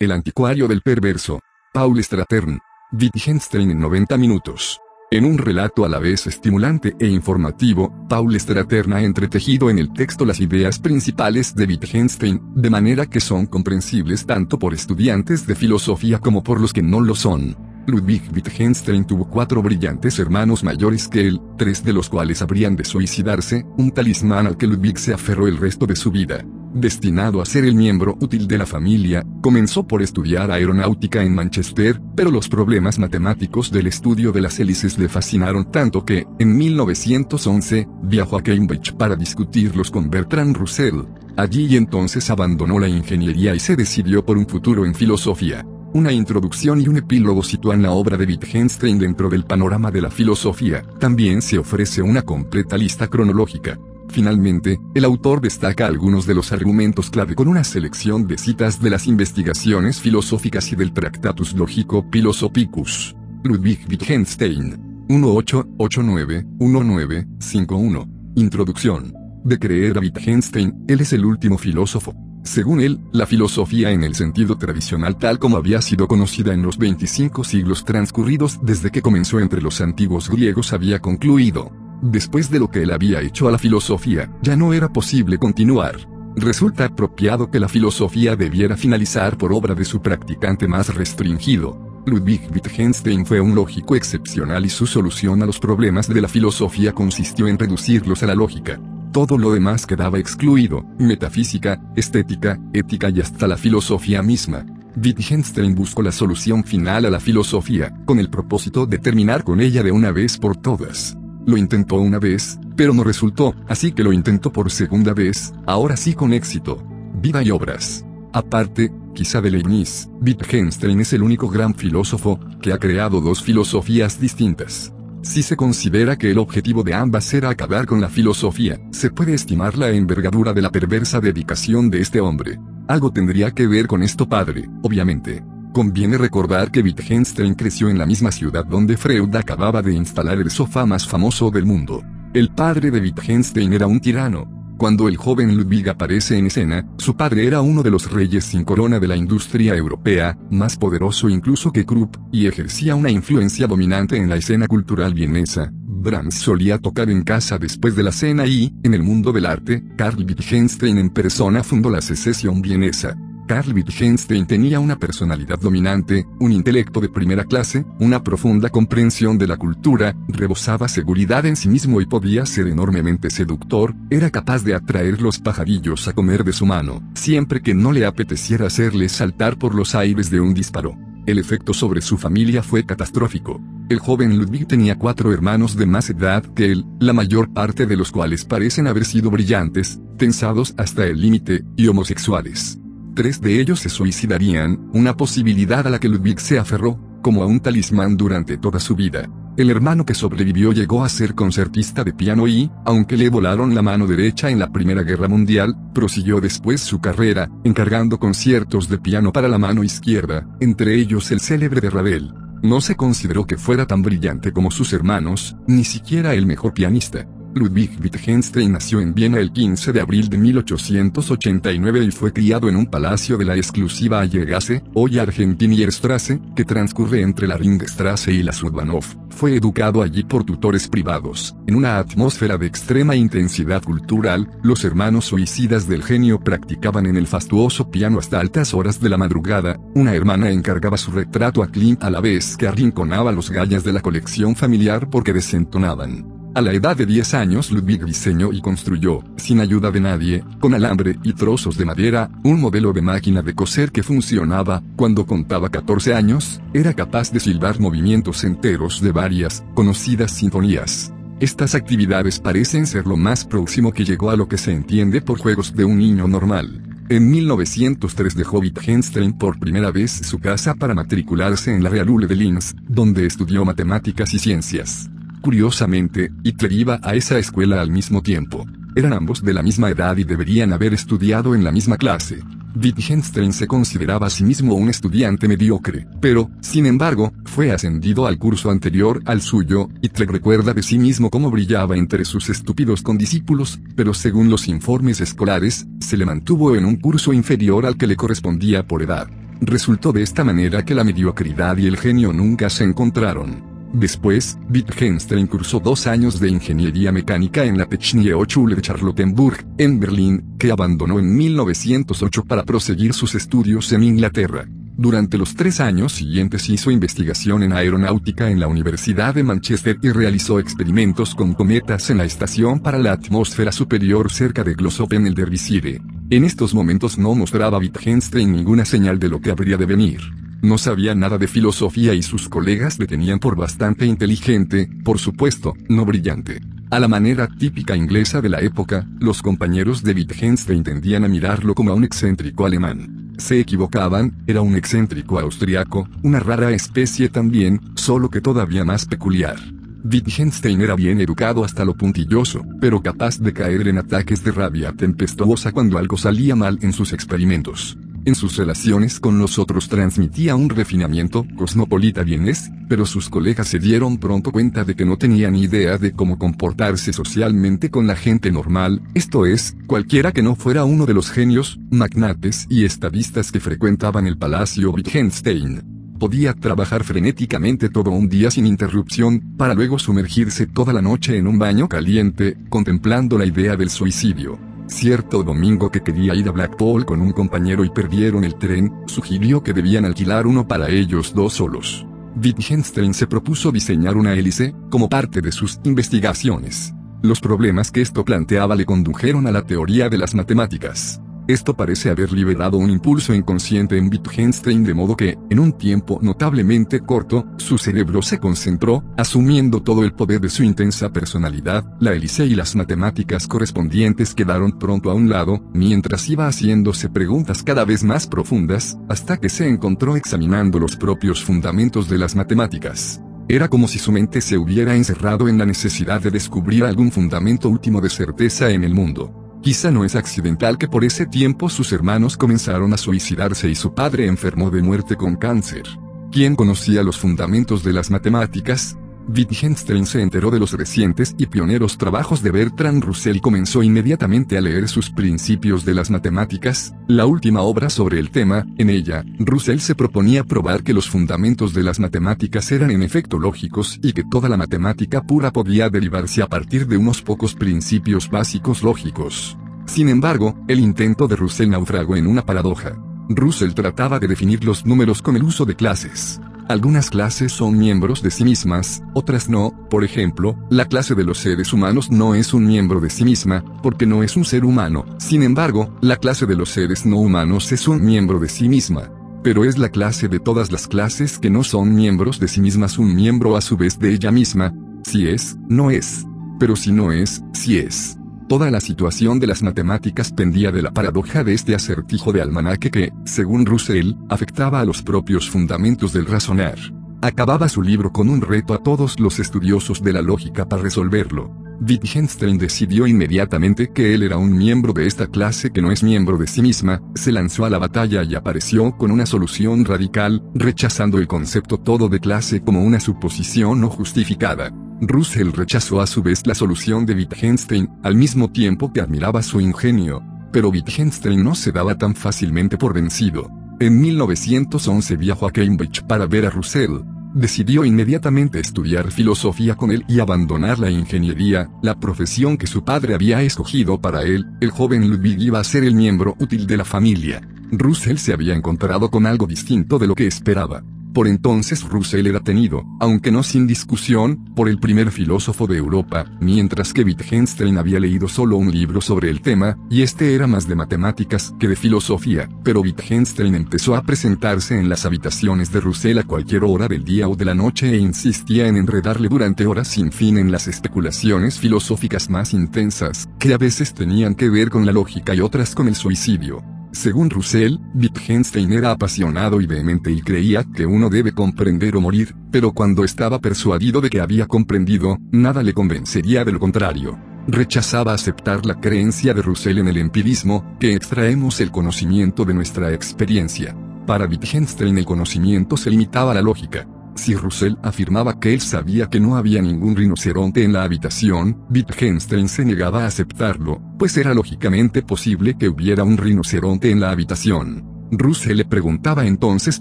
El anticuario del perverso. Paul Stratern. Wittgenstein en 90 minutos. En un relato a la vez estimulante e informativo, Paul Stratern ha entretejido en el texto las ideas principales de Wittgenstein, de manera que son comprensibles tanto por estudiantes de filosofía como por los que no lo son. Ludwig Wittgenstein tuvo cuatro brillantes hermanos mayores que él, tres de los cuales habrían de suicidarse, un talismán al que Ludwig se aferró el resto de su vida. Destinado a ser el miembro útil de la familia, comenzó por estudiar aeronáutica en Manchester, pero los problemas matemáticos del estudio de las hélices le fascinaron tanto que, en 1911, viajó a Cambridge para discutirlos con Bertrand Russell. Allí entonces abandonó la ingeniería y se decidió por un futuro en filosofía. Una introducción y un epílogo sitúan la obra de Wittgenstein dentro del panorama de la filosofía. También se ofrece una completa lista cronológica. Finalmente, el autor destaca algunos de los argumentos clave con una selección de citas de las investigaciones filosóficas y del Tractatus Logico Philosophicus. Ludwig Wittgenstein. 1889-1951. Introducción. De creer a Wittgenstein, él es el último filósofo. Según él, la filosofía en el sentido tradicional tal como había sido conocida en los 25 siglos transcurridos desde que comenzó entre los antiguos griegos había concluido. Después de lo que él había hecho a la filosofía, ya no era posible continuar. Resulta apropiado que la filosofía debiera finalizar por obra de su practicante más restringido. Ludwig Wittgenstein fue un lógico excepcional y su solución a los problemas de la filosofía consistió en reducirlos a la lógica. Todo lo demás quedaba excluido, metafísica, estética, ética y hasta la filosofía misma. Wittgenstein buscó la solución final a la filosofía, con el propósito de terminar con ella de una vez por todas. Lo intentó una vez, pero no resultó, así que lo intentó por segunda vez, ahora sí con éxito. Vida y obras. Aparte, quizá de Leibniz, Wittgenstein es el único gran filósofo que ha creado dos filosofías distintas. Si se considera que el objetivo de ambas era acabar con la filosofía, se puede estimar la envergadura de la perversa dedicación de este hombre. Algo tendría que ver con esto padre, obviamente. Conviene recordar que Wittgenstein creció en la misma ciudad donde Freud acababa de instalar el sofá más famoso del mundo. El padre de Wittgenstein era un tirano. Cuando el joven Ludwig aparece en escena, su padre era uno de los reyes sin corona de la industria europea, más poderoso incluso que Krupp, y ejercía una influencia dominante en la escena cultural vienesa. Brahms solía tocar en casa después de la cena y, en el mundo del arte, Karl Wittgenstein en persona fundó la secesión vienesa. Karl Wittgenstein tenía una personalidad dominante, un intelecto de primera clase, una profunda comprensión de la cultura, rebosaba seguridad en sí mismo y podía ser enormemente seductor, era capaz de atraer los pajarillos a comer de su mano, siempre que no le apeteciera hacerles saltar por los aires de un disparo. El efecto sobre su familia fue catastrófico. El joven Ludwig tenía cuatro hermanos de más edad que él, la mayor parte de los cuales parecen haber sido brillantes, tensados hasta el límite, y homosexuales. Tres de ellos se suicidarían, una posibilidad a la que Ludwig se aferró, como a un talismán durante toda su vida. El hermano que sobrevivió llegó a ser concertista de piano y, aunque le volaron la mano derecha en la Primera Guerra Mundial, prosiguió después su carrera, encargando conciertos de piano para la mano izquierda, entre ellos el célebre de Ravel. No se consideró que fuera tan brillante como sus hermanos, ni siquiera el mejor pianista. Ludwig Wittgenstein nació en Viena el 15 de abril de 1889 y fue criado en un palacio de la exclusiva Allegasse, hoy Argentinierstrasse, que transcurre entre la Ringstrasse y la Sudbahnhof. Fue educado allí por tutores privados. En una atmósfera de extrema intensidad cultural, los hermanos suicidas del genio practicaban en el fastuoso piano hasta altas horas de la madrugada. Una hermana encargaba su retrato a Klimt a la vez que arrinconaba los gallas de la colección familiar porque desentonaban. A la edad de 10 años Ludwig diseñó y construyó, sin ayuda de nadie, con alambre y trozos de madera, un modelo de máquina de coser que funcionaba, cuando contaba 14 años, era capaz de silbar movimientos enteros de varias, conocidas sinfonías. Estas actividades parecen ser lo más próximo que llegó a lo que se entiende por juegos de un niño normal. En 1903 dejó Wittgenstein por primera vez su casa para matricularse en la Realule de Linz, donde estudió matemáticas y ciencias. Curiosamente, Hitler iba a esa escuela al mismo tiempo. Eran ambos de la misma edad y deberían haber estudiado en la misma clase. Wittgenstein se consideraba a sí mismo un estudiante mediocre, pero, sin embargo, fue ascendido al curso anterior al suyo, Hitler recuerda de sí mismo cómo brillaba entre sus estúpidos condiscípulos, pero según los informes escolares, se le mantuvo en un curso inferior al que le correspondía por edad. Resultó de esta manera que la mediocridad y el genio nunca se encontraron. Después, Wittgenstein cursó dos años de ingeniería mecánica en la Technische Hochschule de Charlottenburg, en Berlín, que abandonó en 1908 para proseguir sus estudios en Inglaterra. Durante los tres años siguientes hizo investigación en aeronáutica en la Universidad de Manchester y realizó experimentos con cometas en la Estación para la Atmósfera Superior cerca de Glossop en el Derbyshire. En estos momentos no mostraba Wittgenstein ninguna señal de lo que habría de venir. No sabía nada de filosofía y sus colegas le tenían por bastante inteligente, por supuesto, no brillante. A la manera típica inglesa de la época, los compañeros de Wittgenstein tendían a mirarlo como a un excéntrico alemán. Se equivocaban, era un excéntrico austriaco, una rara especie también, solo que todavía más peculiar. Wittgenstein era bien educado hasta lo puntilloso, pero capaz de caer en ataques de rabia tempestuosa cuando algo salía mal en sus experimentos. En sus relaciones con los otros transmitía un refinamiento cosmopolita bienes, pero sus colegas se dieron pronto cuenta de que no tenían idea de cómo comportarse socialmente con la gente normal, esto es, cualquiera que no fuera uno de los genios, magnates y estadistas que frecuentaban el Palacio Wittgenstein. Podía trabajar frenéticamente todo un día sin interrupción, para luego sumergirse toda la noche en un baño caliente, contemplando la idea del suicidio. Cierto domingo que quería ir a Blackpool con un compañero y perdieron el tren, sugirió que debían alquilar uno para ellos dos solos. Wittgenstein se propuso diseñar una hélice, como parte de sus investigaciones. Los problemas que esto planteaba le condujeron a la teoría de las matemáticas. Esto parece haber liberado un impulso inconsciente en Wittgenstein de modo que, en un tiempo notablemente corto, su cerebro se concentró, asumiendo todo el poder de su intensa personalidad, la hélice y las matemáticas correspondientes quedaron pronto a un lado, mientras iba haciéndose preguntas cada vez más profundas, hasta que se encontró examinando los propios fundamentos de las matemáticas. Era como si su mente se hubiera encerrado en la necesidad de descubrir algún fundamento último de certeza en el mundo. Quizá no es accidental que por ese tiempo sus hermanos comenzaron a suicidarse y su padre enfermó de muerte con cáncer. ¿Quién conocía los fundamentos de las matemáticas? Wittgenstein se enteró de los recientes y pioneros trabajos de Bertrand Russell y comenzó inmediatamente a leer sus Principios de las Matemáticas, la última obra sobre el tema, en ella, Russell se proponía probar que los fundamentos de las matemáticas eran en efecto lógicos y que toda la matemática pura podía derivarse a partir de unos pocos principios básicos lógicos. Sin embargo, el intento de Russell naufragó en una paradoja. Russell trataba de definir los números con el uso de clases. Algunas clases son miembros de sí mismas, otras no, por ejemplo, la clase de los seres humanos no es un miembro de sí misma, porque no es un ser humano, sin embargo, la clase de los seres no humanos es un miembro de sí misma. Pero es la clase de todas las clases que no son miembros de sí mismas un miembro a su vez de ella misma, si es, no es. Pero si no es, si es. Toda la situación de las matemáticas pendía de la paradoja de este acertijo de almanaque que, según Russell, afectaba a los propios fundamentos del razonar. Acababa su libro con un reto a todos los estudiosos de la lógica para resolverlo. Wittgenstein decidió inmediatamente que él era un miembro de esta clase que no es miembro de sí misma, se lanzó a la batalla y apareció con una solución radical, rechazando el concepto todo de clase como una suposición no justificada. Russell rechazó a su vez la solución de Wittgenstein, al mismo tiempo que admiraba su ingenio. Pero Wittgenstein no se daba tan fácilmente por vencido. En 1911 viajó a Cambridge para ver a Russell. Decidió inmediatamente estudiar filosofía con él y abandonar la ingeniería, la profesión que su padre había escogido para él. El joven Ludwig iba a ser el miembro útil de la familia. Russell se había encontrado con algo distinto de lo que esperaba. Por entonces Russell era tenido, aunque no sin discusión, por el primer filósofo de Europa, mientras que Wittgenstein había leído solo un libro sobre el tema, y este era más de matemáticas que de filosofía, pero Wittgenstein empezó a presentarse en las habitaciones de Russell a cualquier hora del día o de la noche e insistía en enredarle durante horas sin fin en las especulaciones filosóficas más intensas, que a veces tenían que ver con la lógica y otras con el suicidio. Según Russell, Wittgenstein era apasionado y vehemente y creía que uno debe comprender o morir, pero cuando estaba persuadido de que había comprendido, nada le convencería de lo contrario. Rechazaba aceptar la creencia de Russell en el empirismo, que extraemos el conocimiento de nuestra experiencia. Para Wittgenstein el conocimiento se limitaba a la lógica. Si Russell afirmaba que él sabía que no había ningún rinoceronte en la habitación, Wittgenstein se negaba a aceptarlo, pues era lógicamente posible que hubiera un rinoceronte en la habitación. Russell le preguntaba entonces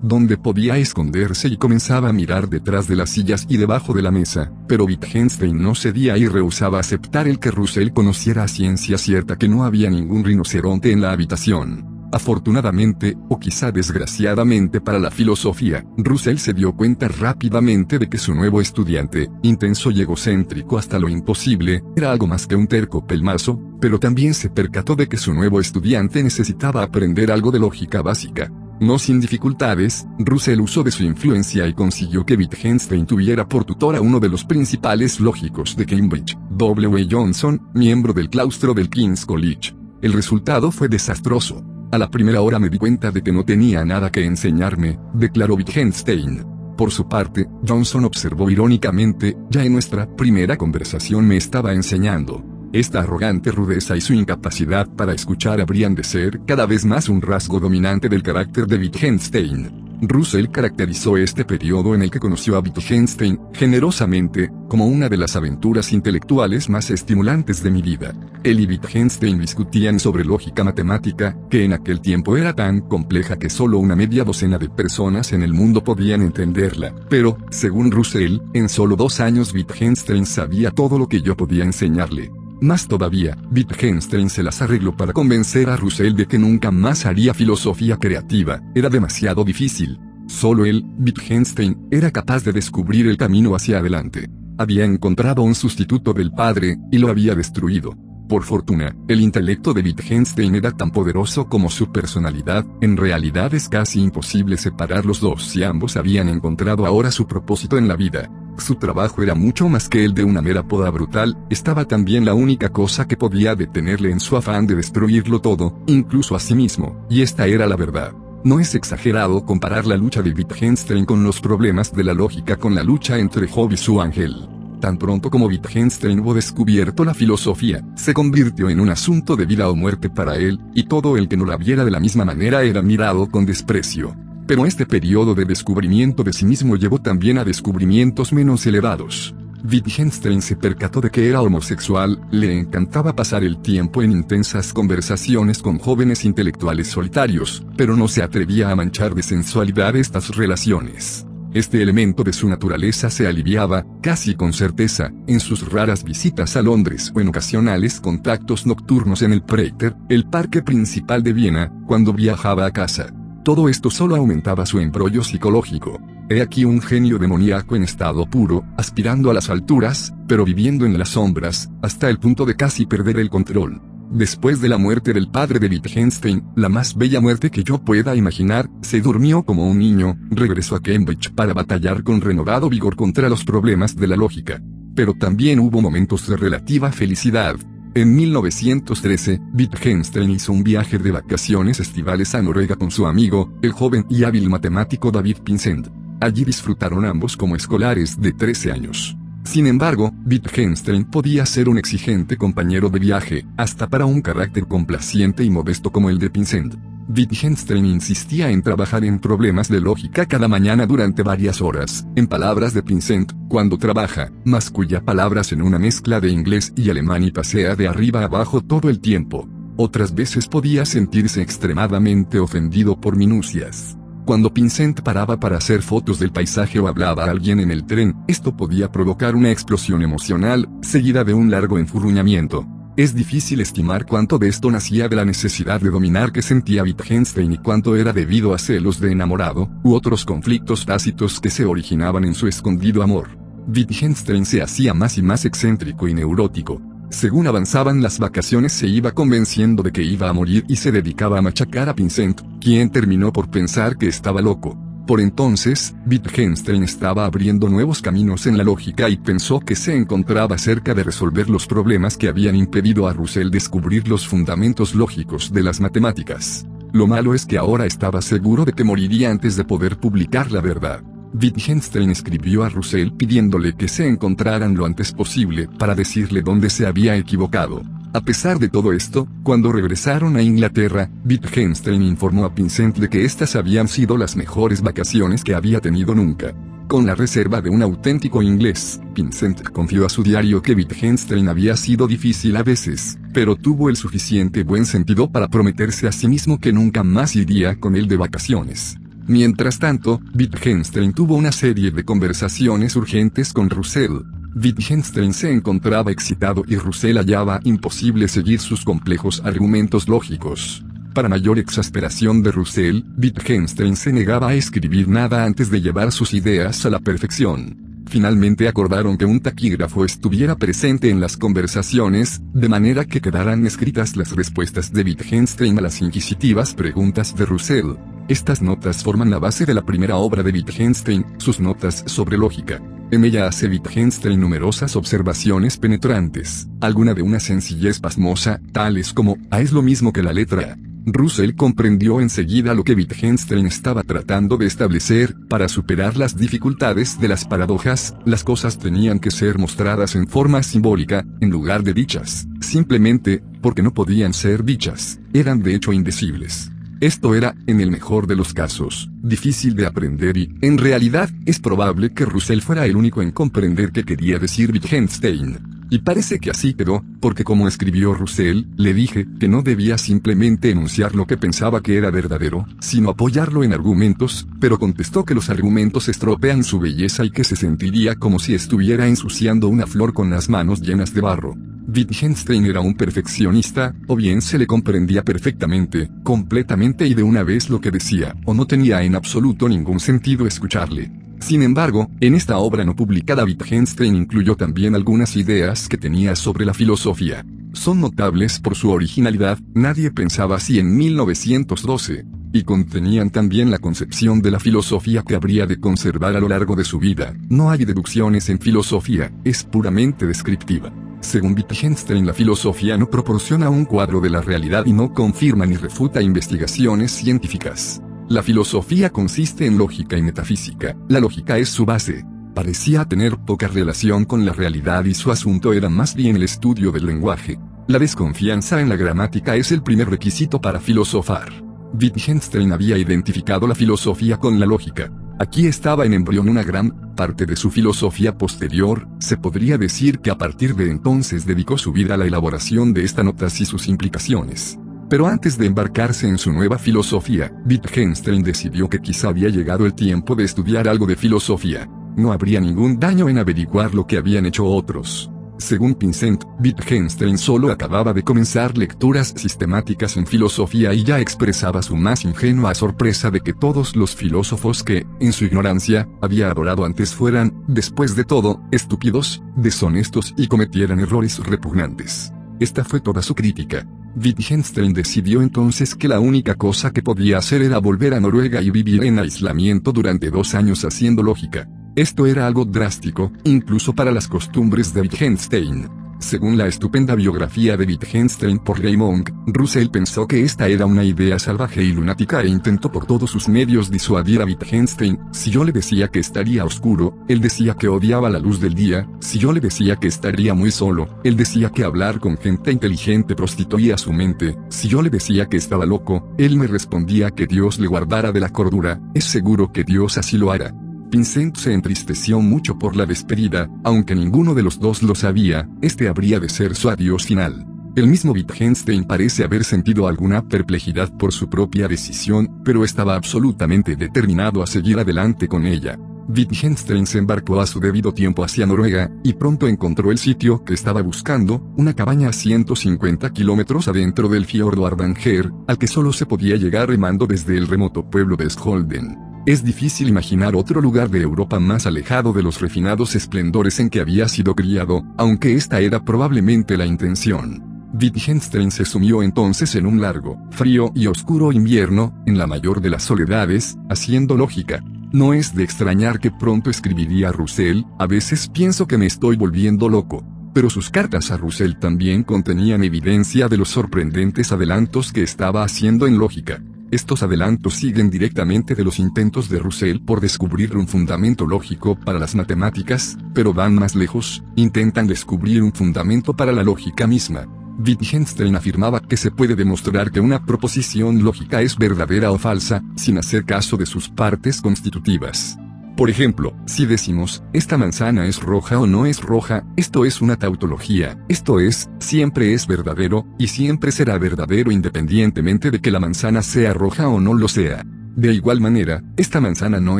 dónde podía esconderse y comenzaba a mirar detrás de las sillas y debajo de la mesa, pero Wittgenstein no cedía y rehusaba aceptar el que Russell conociera a ciencia cierta que no había ningún rinoceronte en la habitación. Afortunadamente, o quizá desgraciadamente para la filosofía, Russell se dio cuenta rápidamente de que su nuevo estudiante, intenso y egocéntrico hasta lo imposible, era algo más que un terco pelmazo, pero también se percató de que su nuevo estudiante necesitaba aprender algo de lógica básica. No sin dificultades, Russell usó de su influencia y consiguió que Wittgenstein tuviera por tutor a uno de los principales lógicos de Cambridge, W. Johnson, miembro del claustro del King's College. El resultado fue desastroso. A la primera hora me di cuenta de que no tenía nada que enseñarme, declaró Wittgenstein. Por su parte, Johnson observó irónicamente, ya en nuestra primera conversación me estaba enseñando. Esta arrogante rudeza y su incapacidad para escuchar habrían de ser cada vez más un rasgo dominante del carácter de Wittgenstein. Russell caracterizó este periodo en el que conoció a Wittgenstein, generosamente, como una de las aventuras intelectuales más estimulantes de mi vida. Él y Wittgenstein discutían sobre lógica matemática, que en aquel tiempo era tan compleja que solo una media docena de personas en el mundo podían entenderla. Pero, según Russell, en solo dos años Wittgenstein sabía todo lo que yo podía enseñarle. Más todavía, Wittgenstein se las arregló para convencer a Russell de que nunca más haría filosofía creativa, era demasiado difícil. Solo él, Wittgenstein, era capaz de descubrir el camino hacia adelante. Había encontrado un sustituto del padre, y lo había destruido. Por fortuna, el intelecto de Wittgenstein era tan poderoso como su personalidad, en realidad es casi imposible separar los dos si ambos habían encontrado ahora su propósito en la vida. Su trabajo era mucho más que el de una mera poda brutal, estaba también la única cosa que podía detenerle en su afán de destruirlo todo, incluso a sí mismo, y esta era la verdad. No es exagerado comparar la lucha de Wittgenstein con los problemas de la lógica con la lucha entre Job y su ángel. Tan pronto como Wittgenstein hubo descubierto la filosofía, se convirtió en un asunto de vida o muerte para él, y todo el que no la viera de la misma manera era mirado con desprecio. Pero este periodo de descubrimiento de sí mismo llevó también a descubrimientos menos elevados. Wittgenstein se percató de que era homosexual, le encantaba pasar el tiempo en intensas conversaciones con jóvenes intelectuales solitarios, pero no se atrevía a manchar de sensualidad estas relaciones. Este elemento de su naturaleza se aliviaba, casi con certeza, en sus raras visitas a Londres o en ocasionales contactos nocturnos en el Prater, el parque principal de Viena, cuando viajaba a casa. Todo esto solo aumentaba su embrollo psicológico. He aquí un genio demoníaco en estado puro, aspirando a las alturas, pero viviendo en las sombras, hasta el punto de casi perder el control. Después de la muerte del padre de Wittgenstein, la más bella muerte que yo pueda imaginar, se durmió como un niño, regresó a Cambridge para batallar con renovado vigor contra los problemas de la lógica. Pero también hubo momentos de relativa felicidad, en 1913, Wittgenstein hizo un viaje de vacaciones estivales a Noruega con su amigo, el joven y hábil matemático David Pinsent. Allí disfrutaron ambos como escolares de 13 años. Sin embargo, Wittgenstein podía ser un exigente compañero de viaje, hasta para un carácter complaciente y modesto como el de Pinsent. Wittgenstein insistía en trabajar en problemas de lógica cada mañana durante varias horas, en palabras de Pinsent, cuando trabaja, masculla palabras en una mezcla de inglés y alemán y pasea de arriba abajo todo el tiempo. Otras veces podía sentirse extremadamente ofendido por minucias. Cuando Pinsent paraba para hacer fotos del paisaje o hablaba a alguien en el tren, esto podía provocar una explosión emocional, seguida de un largo enfurruñamiento. Es difícil estimar cuánto de esto nacía de la necesidad de dominar que sentía Wittgenstein y cuánto era debido a celos de enamorado, u otros conflictos tácitos que se originaban en su escondido amor. Wittgenstein se hacía más y más excéntrico y neurótico. Según avanzaban las vacaciones se iba convenciendo de que iba a morir y se dedicaba a machacar a Pinsent, quien terminó por pensar que estaba loco. Por entonces, Wittgenstein estaba abriendo nuevos caminos en la lógica y pensó que se encontraba cerca de resolver los problemas que habían impedido a Russell descubrir los fundamentos lógicos de las matemáticas. Lo malo es que ahora estaba seguro de que moriría antes de poder publicar la verdad. Wittgenstein escribió a Russell pidiéndole que se encontraran lo antes posible para decirle dónde se había equivocado. A pesar de todo esto, cuando regresaron a Inglaterra, Wittgenstein informó a Vincent de que estas habían sido las mejores vacaciones que había tenido nunca. Con la reserva de un auténtico inglés, Vincent confió a su diario que Wittgenstein había sido difícil a veces, pero tuvo el suficiente buen sentido para prometerse a sí mismo que nunca más iría con él de vacaciones. Mientras tanto, Wittgenstein tuvo una serie de conversaciones urgentes con Russell. Wittgenstein se encontraba excitado y Russell hallaba imposible seguir sus complejos argumentos lógicos. Para mayor exasperación de Russell, Wittgenstein se negaba a escribir nada antes de llevar sus ideas a la perfección. Finalmente acordaron que un taquígrafo estuviera presente en las conversaciones, de manera que quedaran escritas las respuestas de Wittgenstein a las inquisitivas preguntas de Russell. Estas notas forman la base de la primera obra de Wittgenstein, sus notas sobre lógica. En ella hace Wittgenstein numerosas observaciones penetrantes, alguna de una sencillez pasmosa, tales como, A es lo mismo que la letra A. Russell comprendió enseguida lo que Wittgenstein estaba tratando de establecer, para superar las dificultades de las paradojas, las cosas tenían que ser mostradas en forma simbólica, en lugar de dichas, simplemente, porque no podían ser dichas, eran de hecho indecibles. Esto era, en el mejor de los casos, difícil de aprender y, en realidad, es probable que Russell fuera el único en comprender qué quería decir Wittgenstein. Y parece que así quedó, porque como escribió Russell, le dije que no debía simplemente enunciar lo que pensaba que era verdadero, sino apoyarlo en argumentos, pero contestó que los argumentos estropean su belleza y que se sentiría como si estuviera ensuciando una flor con las manos llenas de barro. Wittgenstein era un perfeccionista, o bien se le comprendía perfectamente, completamente y de una vez lo que decía, o no tenía en absoluto ningún sentido escucharle. Sin embargo, en esta obra no publicada Wittgenstein incluyó también algunas ideas que tenía sobre la filosofía. Son notables por su originalidad, nadie pensaba así en 1912, y contenían también la concepción de la filosofía que habría de conservar a lo largo de su vida. No hay deducciones en filosofía, es puramente descriptiva. Según Wittgenstein la filosofía no proporciona un cuadro de la realidad y no confirma ni refuta investigaciones científicas. La filosofía consiste en lógica y metafísica, la lógica es su base. Parecía tener poca relación con la realidad y su asunto era más bien el estudio del lenguaje. La desconfianza en la gramática es el primer requisito para filosofar. Wittgenstein había identificado la filosofía con la lógica. Aquí estaba en embrión una gran parte de su filosofía posterior, se podría decir que a partir de entonces dedicó su vida a la elaboración de esta notas y sus implicaciones. Pero antes de embarcarse en su nueva filosofía, Wittgenstein decidió que quizá había llegado el tiempo de estudiar algo de filosofía. No habría ningún daño en averiguar lo que habían hecho otros. Según Vincent, Wittgenstein solo acababa de comenzar lecturas sistemáticas en filosofía y ya expresaba su más ingenua sorpresa de que todos los filósofos que, en su ignorancia, había adorado antes fueran, después de todo, estúpidos, deshonestos y cometieran errores repugnantes. Esta fue toda su crítica. Wittgenstein decidió entonces que la única cosa que podía hacer era volver a Noruega y vivir en aislamiento durante dos años haciendo lógica. Esto era algo drástico, incluso para las costumbres de Wittgenstein. Según la estupenda biografía de Wittgenstein por Raymond, Russell pensó que esta era una idea salvaje y lunática e intentó por todos sus medios disuadir a Wittgenstein. Si yo le decía que estaría oscuro, él decía que odiaba la luz del día, si yo le decía que estaría muy solo, él decía que hablar con gente inteligente prostituía su mente, si yo le decía que estaba loco, él me respondía que Dios le guardara de la cordura, es seguro que Dios así lo hará. Vincent se entristeció mucho por la despedida, aunque ninguno de los dos lo sabía, este habría de ser su adiós final. El mismo Wittgenstein parece haber sentido alguna perplejidad por su propia decisión, pero estaba absolutamente determinado a seguir adelante con ella. Wittgenstein se embarcó a su debido tiempo hacia Noruega, y pronto encontró el sitio que estaba buscando, una cabaña a 150 kilómetros adentro del fiordo Ardanger, al que solo se podía llegar remando desde el remoto pueblo de Scholden. Es difícil imaginar otro lugar de Europa más alejado de los refinados esplendores en que había sido criado, aunque esta era probablemente la intención. Wittgenstein se sumió entonces en un largo, frío y oscuro invierno, en la mayor de las soledades, haciendo lógica. No es de extrañar que pronto escribiría a Russell, a veces pienso que me estoy volviendo loco. Pero sus cartas a Russell también contenían evidencia de los sorprendentes adelantos que estaba haciendo en lógica. Estos adelantos siguen directamente de los intentos de Russell por descubrir un fundamento lógico para las matemáticas, pero van más lejos, intentan descubrir un fundamento para la lógica misma. Wittgenstein afirmaba que se puede demostrar que una proposición lógica es verdadera o falsa, sin hacer caso de sus partes constitutivas. Por ejemplo, si decimos, esta manzana es roja o no es roja, esto es una tautología, esto es, siempre es verdadero, y siempre será verdadero independientemente de que la manzana sea roja o no lo sea. De igual manera, esta manzana no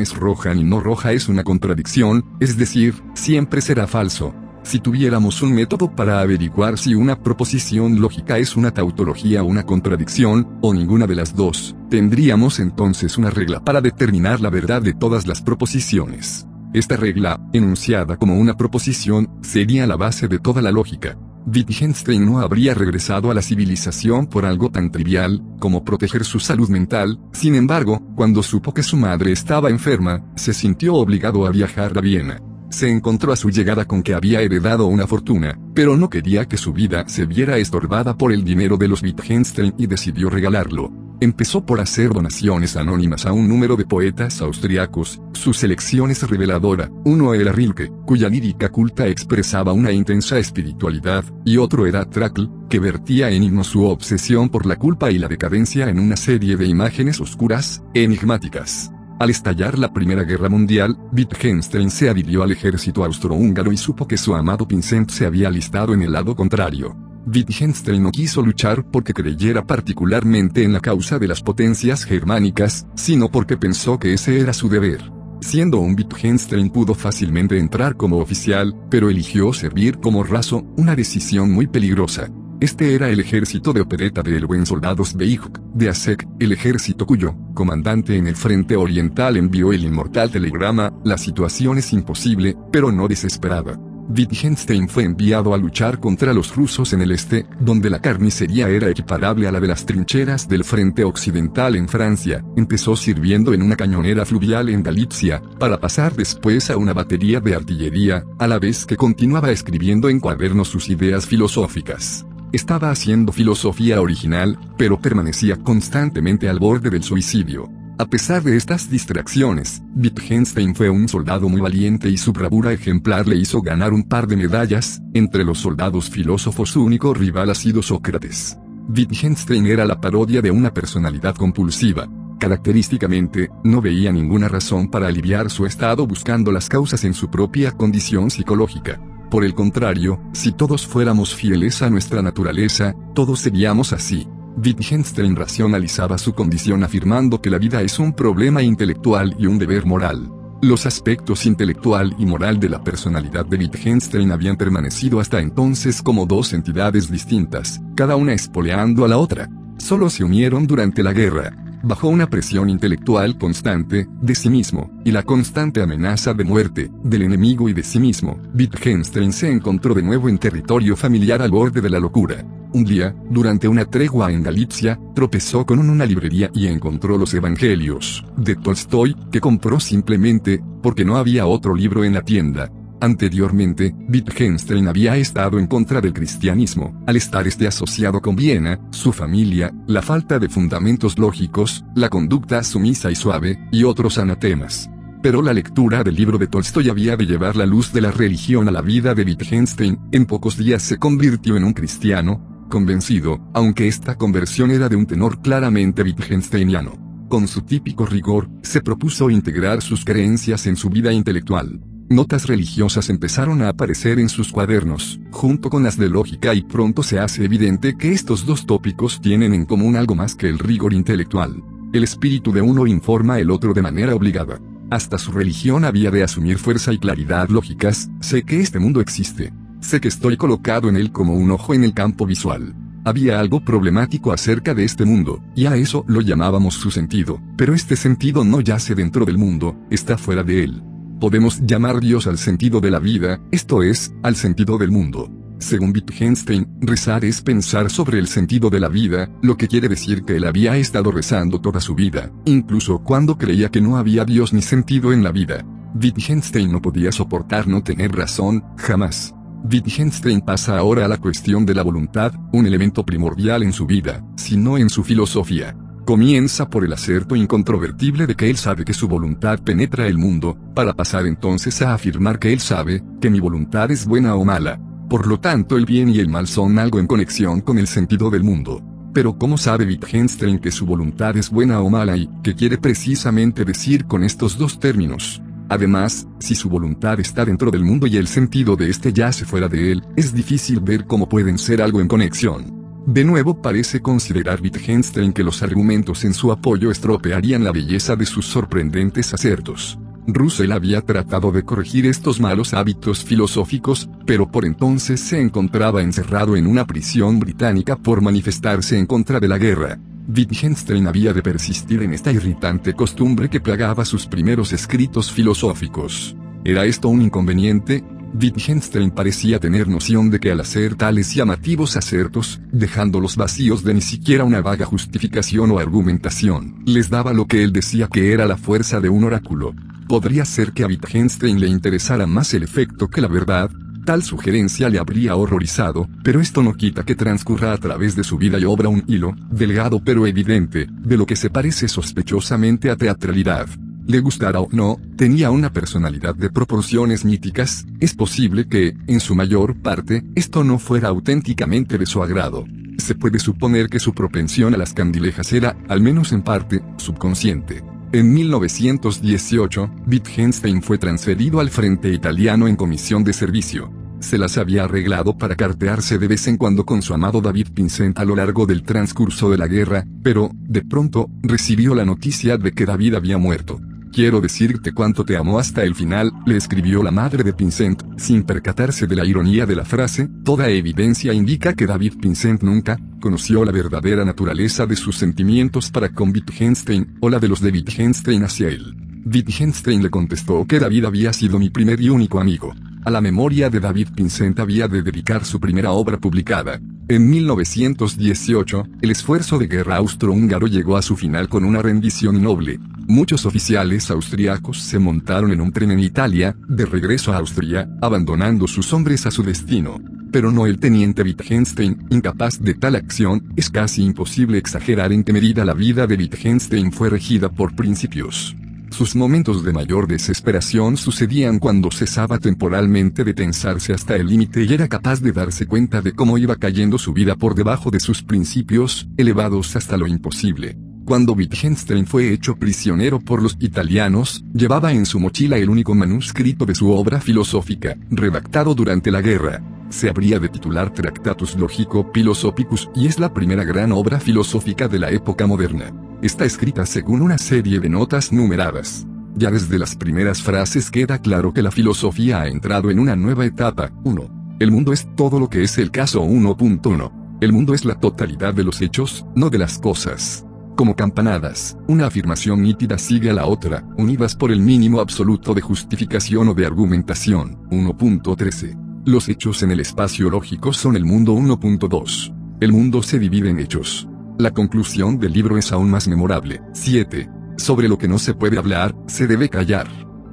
es roja ni no roja es una contradicción, es decir, siempre será falso, si tuviéramos un método para averiguar si una proposición lógica es una tautología o una contradicción, o ninguna de las dos, tendríamos entonces una regla para determinar la verdad de todas las proposiciones. Esta regla, enunciada como una proposición, sería la base de toda la lógica. Wittgenstein no habría regresado a la civilización por algo tan trivial, como proteger su salud mental, sin embargo, cuando supo que su madre estaba enferma, se sintió obligado a viajar a Viena se encontró a su llegada con que había heredado una fortuna, pero no quería que su vida se viera estorbada por el dinero de los Wittgenstein y decidió regalarlo. Empezó por hacer donaciones anónimas a un número de poetas austriacos, su selección es reveladora, uno era Rilke, cuya lírica culta expresaba una intensa espiritualidad, y otro era Trakl, que vertía en himno su obsesión por la culpa y la decadencia en una serie de imágenes oscuras, enigmáticas. Al estallar la Primera Guerra Mundial, Wittgenstein se adhirió al ejército austrohúngaro y supo que su amado Vincent se había alistado en el lado contrario. Wittgenstein no quiso luchar porque creyera particularmente en la causa de las potencias germánicas, sino porque pensó que ese era su deber. Siendo un Wittgenstein pudo fácilmente entrar como oficial, pero eligió servir como raso, una decisión muy peligrosa. Este era el ejército de opereta de El Buen Soldado Sveig, de ASEC, el ejército cuyo comandante en el frente oriental envió el inmortal telegrama, la situación es imposible, pero no desesperada. Wittgenstein fue enviado a luchar contra los rusos en el este, donde la carnicería era equiparable a la de las trincheras del frente occidental en Francia. Empezó sirviendo en una cañonera fluvial en Galicia, para pasar después a una batería de artillería, a la vez que continuaba escribiendo en cuadernos sus ideas filosóficas. Estaba haciendo filosofía original, pero permanecía constantemente al borde del suicidio. A pesar de estas distracciones, Wittgenstein fue un soldado muy valiente y su bravura ejemplar le hizo ganar un par de medallas, entre los soldados filósofos su único rival ha sido Sócrates. Wittgenstein era la parodia de una personalidad compulsiva. Característicamente, no veía ninguna razón para aliviar su estado buscando las causas en su propia condición psicológica. Por el contrario, si todos fuéramos fieles a nuestra naturaleza, todos seríamos así. Wittgenstein racionalizaba su condición afirmando que la vida es un problema intelectual y un deber moral. Los aspectos intelectual y moral de la personalidad de Wittgenstein habían permanecido hasta entonces como dos entidades distintas, cada una espoleando a la otra. Solo se unieron durante la guerra, bajo una presión intelectual constante, de sí mismo, y la constante amenaza de muerte, del enemigo y de sí mismo, Wittgenstein se encontró de nuevo en territorio familiar al borde de la locura. Un día, durante una tregua en Galicia, tropezó con una librería y encontró los Evangelios, de Tolstoy, que compró simplemente, porque no había otro libro en la tienda. Anteriormente, Wittgenstein había estado en contra del cristianismo, al estar este asociado con Viena, su familia, la falta de fundamentos lógicos, la conducta sumisa y suave, y otros anatemas. Pero la lectura del libro de Tolstoy había de llevar la luz de la religión a la vida de Wittgenstein, en pocos días se convirtió en un cristiano, convencido, aunque esta conversión era de un tenor claramente Wittgensteiniano. Con su típico rigor, se propuso integrar sus creencias en su vida intelectual. Notas religiosas empezaron a aparecer en sus cuadernos, junto con las de lógica y pronto se hace evidente que estos dos tópicos tienen en común algo más que el rigor intelectual. El espíritu de uno informa el otro de manera obligada. Hasta su religión había de asumir fuerza y claridad lógicas, sé que este mundo existe. Sé que estoy colocado en él como un ojo en el campo visual. Había algo problemático acerca de este mundo, y a eso lo llamábamos su sentido, pero este sentido no yace dentro del mundo, está fuera de él podemos llamar Dios al sentido de la vida, esto es, al sentido del mundo. Según Wittgenstein, rezar es pensar sobre el sentido de la vida, lo que quiere decir que él había estado rezando toda su vida, incluso cuando creía que no había Dios ni sentido en la vida. Wittgenstein no podía soportar no tener razón, jamás. Wittgenstein pasa ahora a la cuestión de la voluntad, un elemento primordial en su vida, si no en su filosofía. Comienza por el acerto incontrovertible de que él sabe que su voluntad penetra el mundo, para pasar entonces a afirmar que él sabe, que mi voluntad es buena o mala. Por lo tanto el bien y el mal son algo en conexión con el sentido del mundo. Pero ¿cómo sabe Wittgenstein que su voluntad es buena o mala y qué quiere precisamente decir con estos dos términos? Además, si su voluntad está dentro del mundo y el sentido de éste yace fuera de él, es difícil ver cómo pueden ser algo en conexión. De nuevo parece considerar Wittgenstein que los argumentos en su apoyo estropearían la belleza de sus sorprendentes acertos. Russell había tratado de corregir estos malos hábitos filosóficos, pero por entonces se encontraba encerrado en una prisión británica por manifestarse en contra de la guerra. Wittgenstein había de persistir en esta irritante costumbre que plagaba sus primeros escritos filosóficos. ¿Era esto un inconveniente? Wittgenstein parecía tener noción de que al hacer tales llamativos acertos, dejándolos vacíos de ni siquiera una vaga justificación o argumentación, les daba lo que él decía que era la fuerza de un oráculo. Podría ser que a Wittgenstein le interesara más el efecto que la verdad, tal sugerencia le habría horrorizado, pero esto no quita que transcurra a través de su vida y obra un hilo, delgado pero evidente, de lo que se parece sospechosamente a teatralidad le gustara o no, tenía una personalidad de proporciones míticas, es posible que, en su mayor parte, esto no fuera auténticamente de su agrado. Se puede suponer que su propensión a las candilejas era, al menos en parte, subconsciente. En 1918, Wittgenstein fue transferido al frente italiano en comisión de servicio. Se las había arreglado para cartearse de vez en cuando con su amado David Vincent a lo largo del transcurso de la guerra, pero, de pronto, recibió la noticia de que David había muerto. Quiero decirte cuánto te amo hasta el final, le escribió la madre de Pincent, sin percatarse de la ironía de la frase, toda evidencia indica que David Pincent nunca, conoció la verdadera naturaleza de sus sentimientos para con Wittgenstein, o la de los de Wittgenstein hacia él. Wittgenstein le contestó que David había sido mi primer y único amigo. A la memoria de David Pincent había de dedicar su primera obra publicada. En 1918, el esfuerzo de guerra austrohúngaro llegó a su final con una rendición noble. Muchos oficiales austriacos se montaron en un tren en Italia, de regreso a Austria, abandonando sus hombres a su destino. Pero no el teniente Wittgenstein, incapaz de tal acción, es casi imposible exagerar en qué medida la vida de Wittgenstein fue regida por principios. Sus momentos de mayor desesperación sucedían cuando cesaba temporalmente de tensarse hasta el límite y era capaz de darse cuenta de cómo iba cayendo su vida por debajo de sus principios, elevados hasta lo imposible. Cuando Wittgenstein fue hecho prisionero por los italianos, llevaba en su mochila el único manuscrito de su obra filosófica, redactado durante la guerra. Se habría de titular Tractatus Logico Philosophicus y es la primera gran obra filosófica de la época moderna está escrita según una serie de notas numeradas. Ya desde las primeras frases queda claro que la filosofía ha entrado en una nueva etapa. 1. El mundo es todo lo que es el caso 1.1. El mundo es la totalidad de los hechos, no de las cosas. Como campanadas, una afirmación nítida sigue a la otra, unidas por el mínimo absoluto de justificación o de argumentación. 1.13. Los hechos en el espacio lógico son el mundo 1.2. El mundo se divide en hechos. La conclusión del libro es aún más memorable. 7. Sobre lo que no se puede hablar, se debe callar.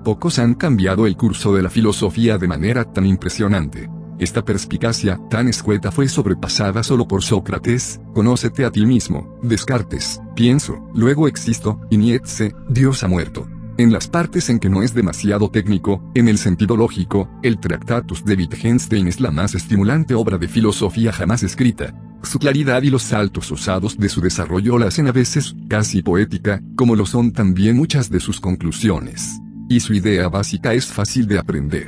Pocos han cambiado el curso de la filosofía de manera tan impresionante. Esta perspicacia tan escueta fue sobrepasada solo por Sócrates, conócete a ti mismo, Descartes, pienso, luego existo, y Nietzsche, Dios ha muerto. En las partes en que no es demasiado técnico, en el sentido lógico, el Tractatus de Wittgenstein es la más estimulante obra de filosofía jamás escrita. Su claridad y los saltos usados de su desarrollo la hacen a veces casi poética, como lo son también muchas de sus conclusiones. Y su idea básica es fácil de aprender.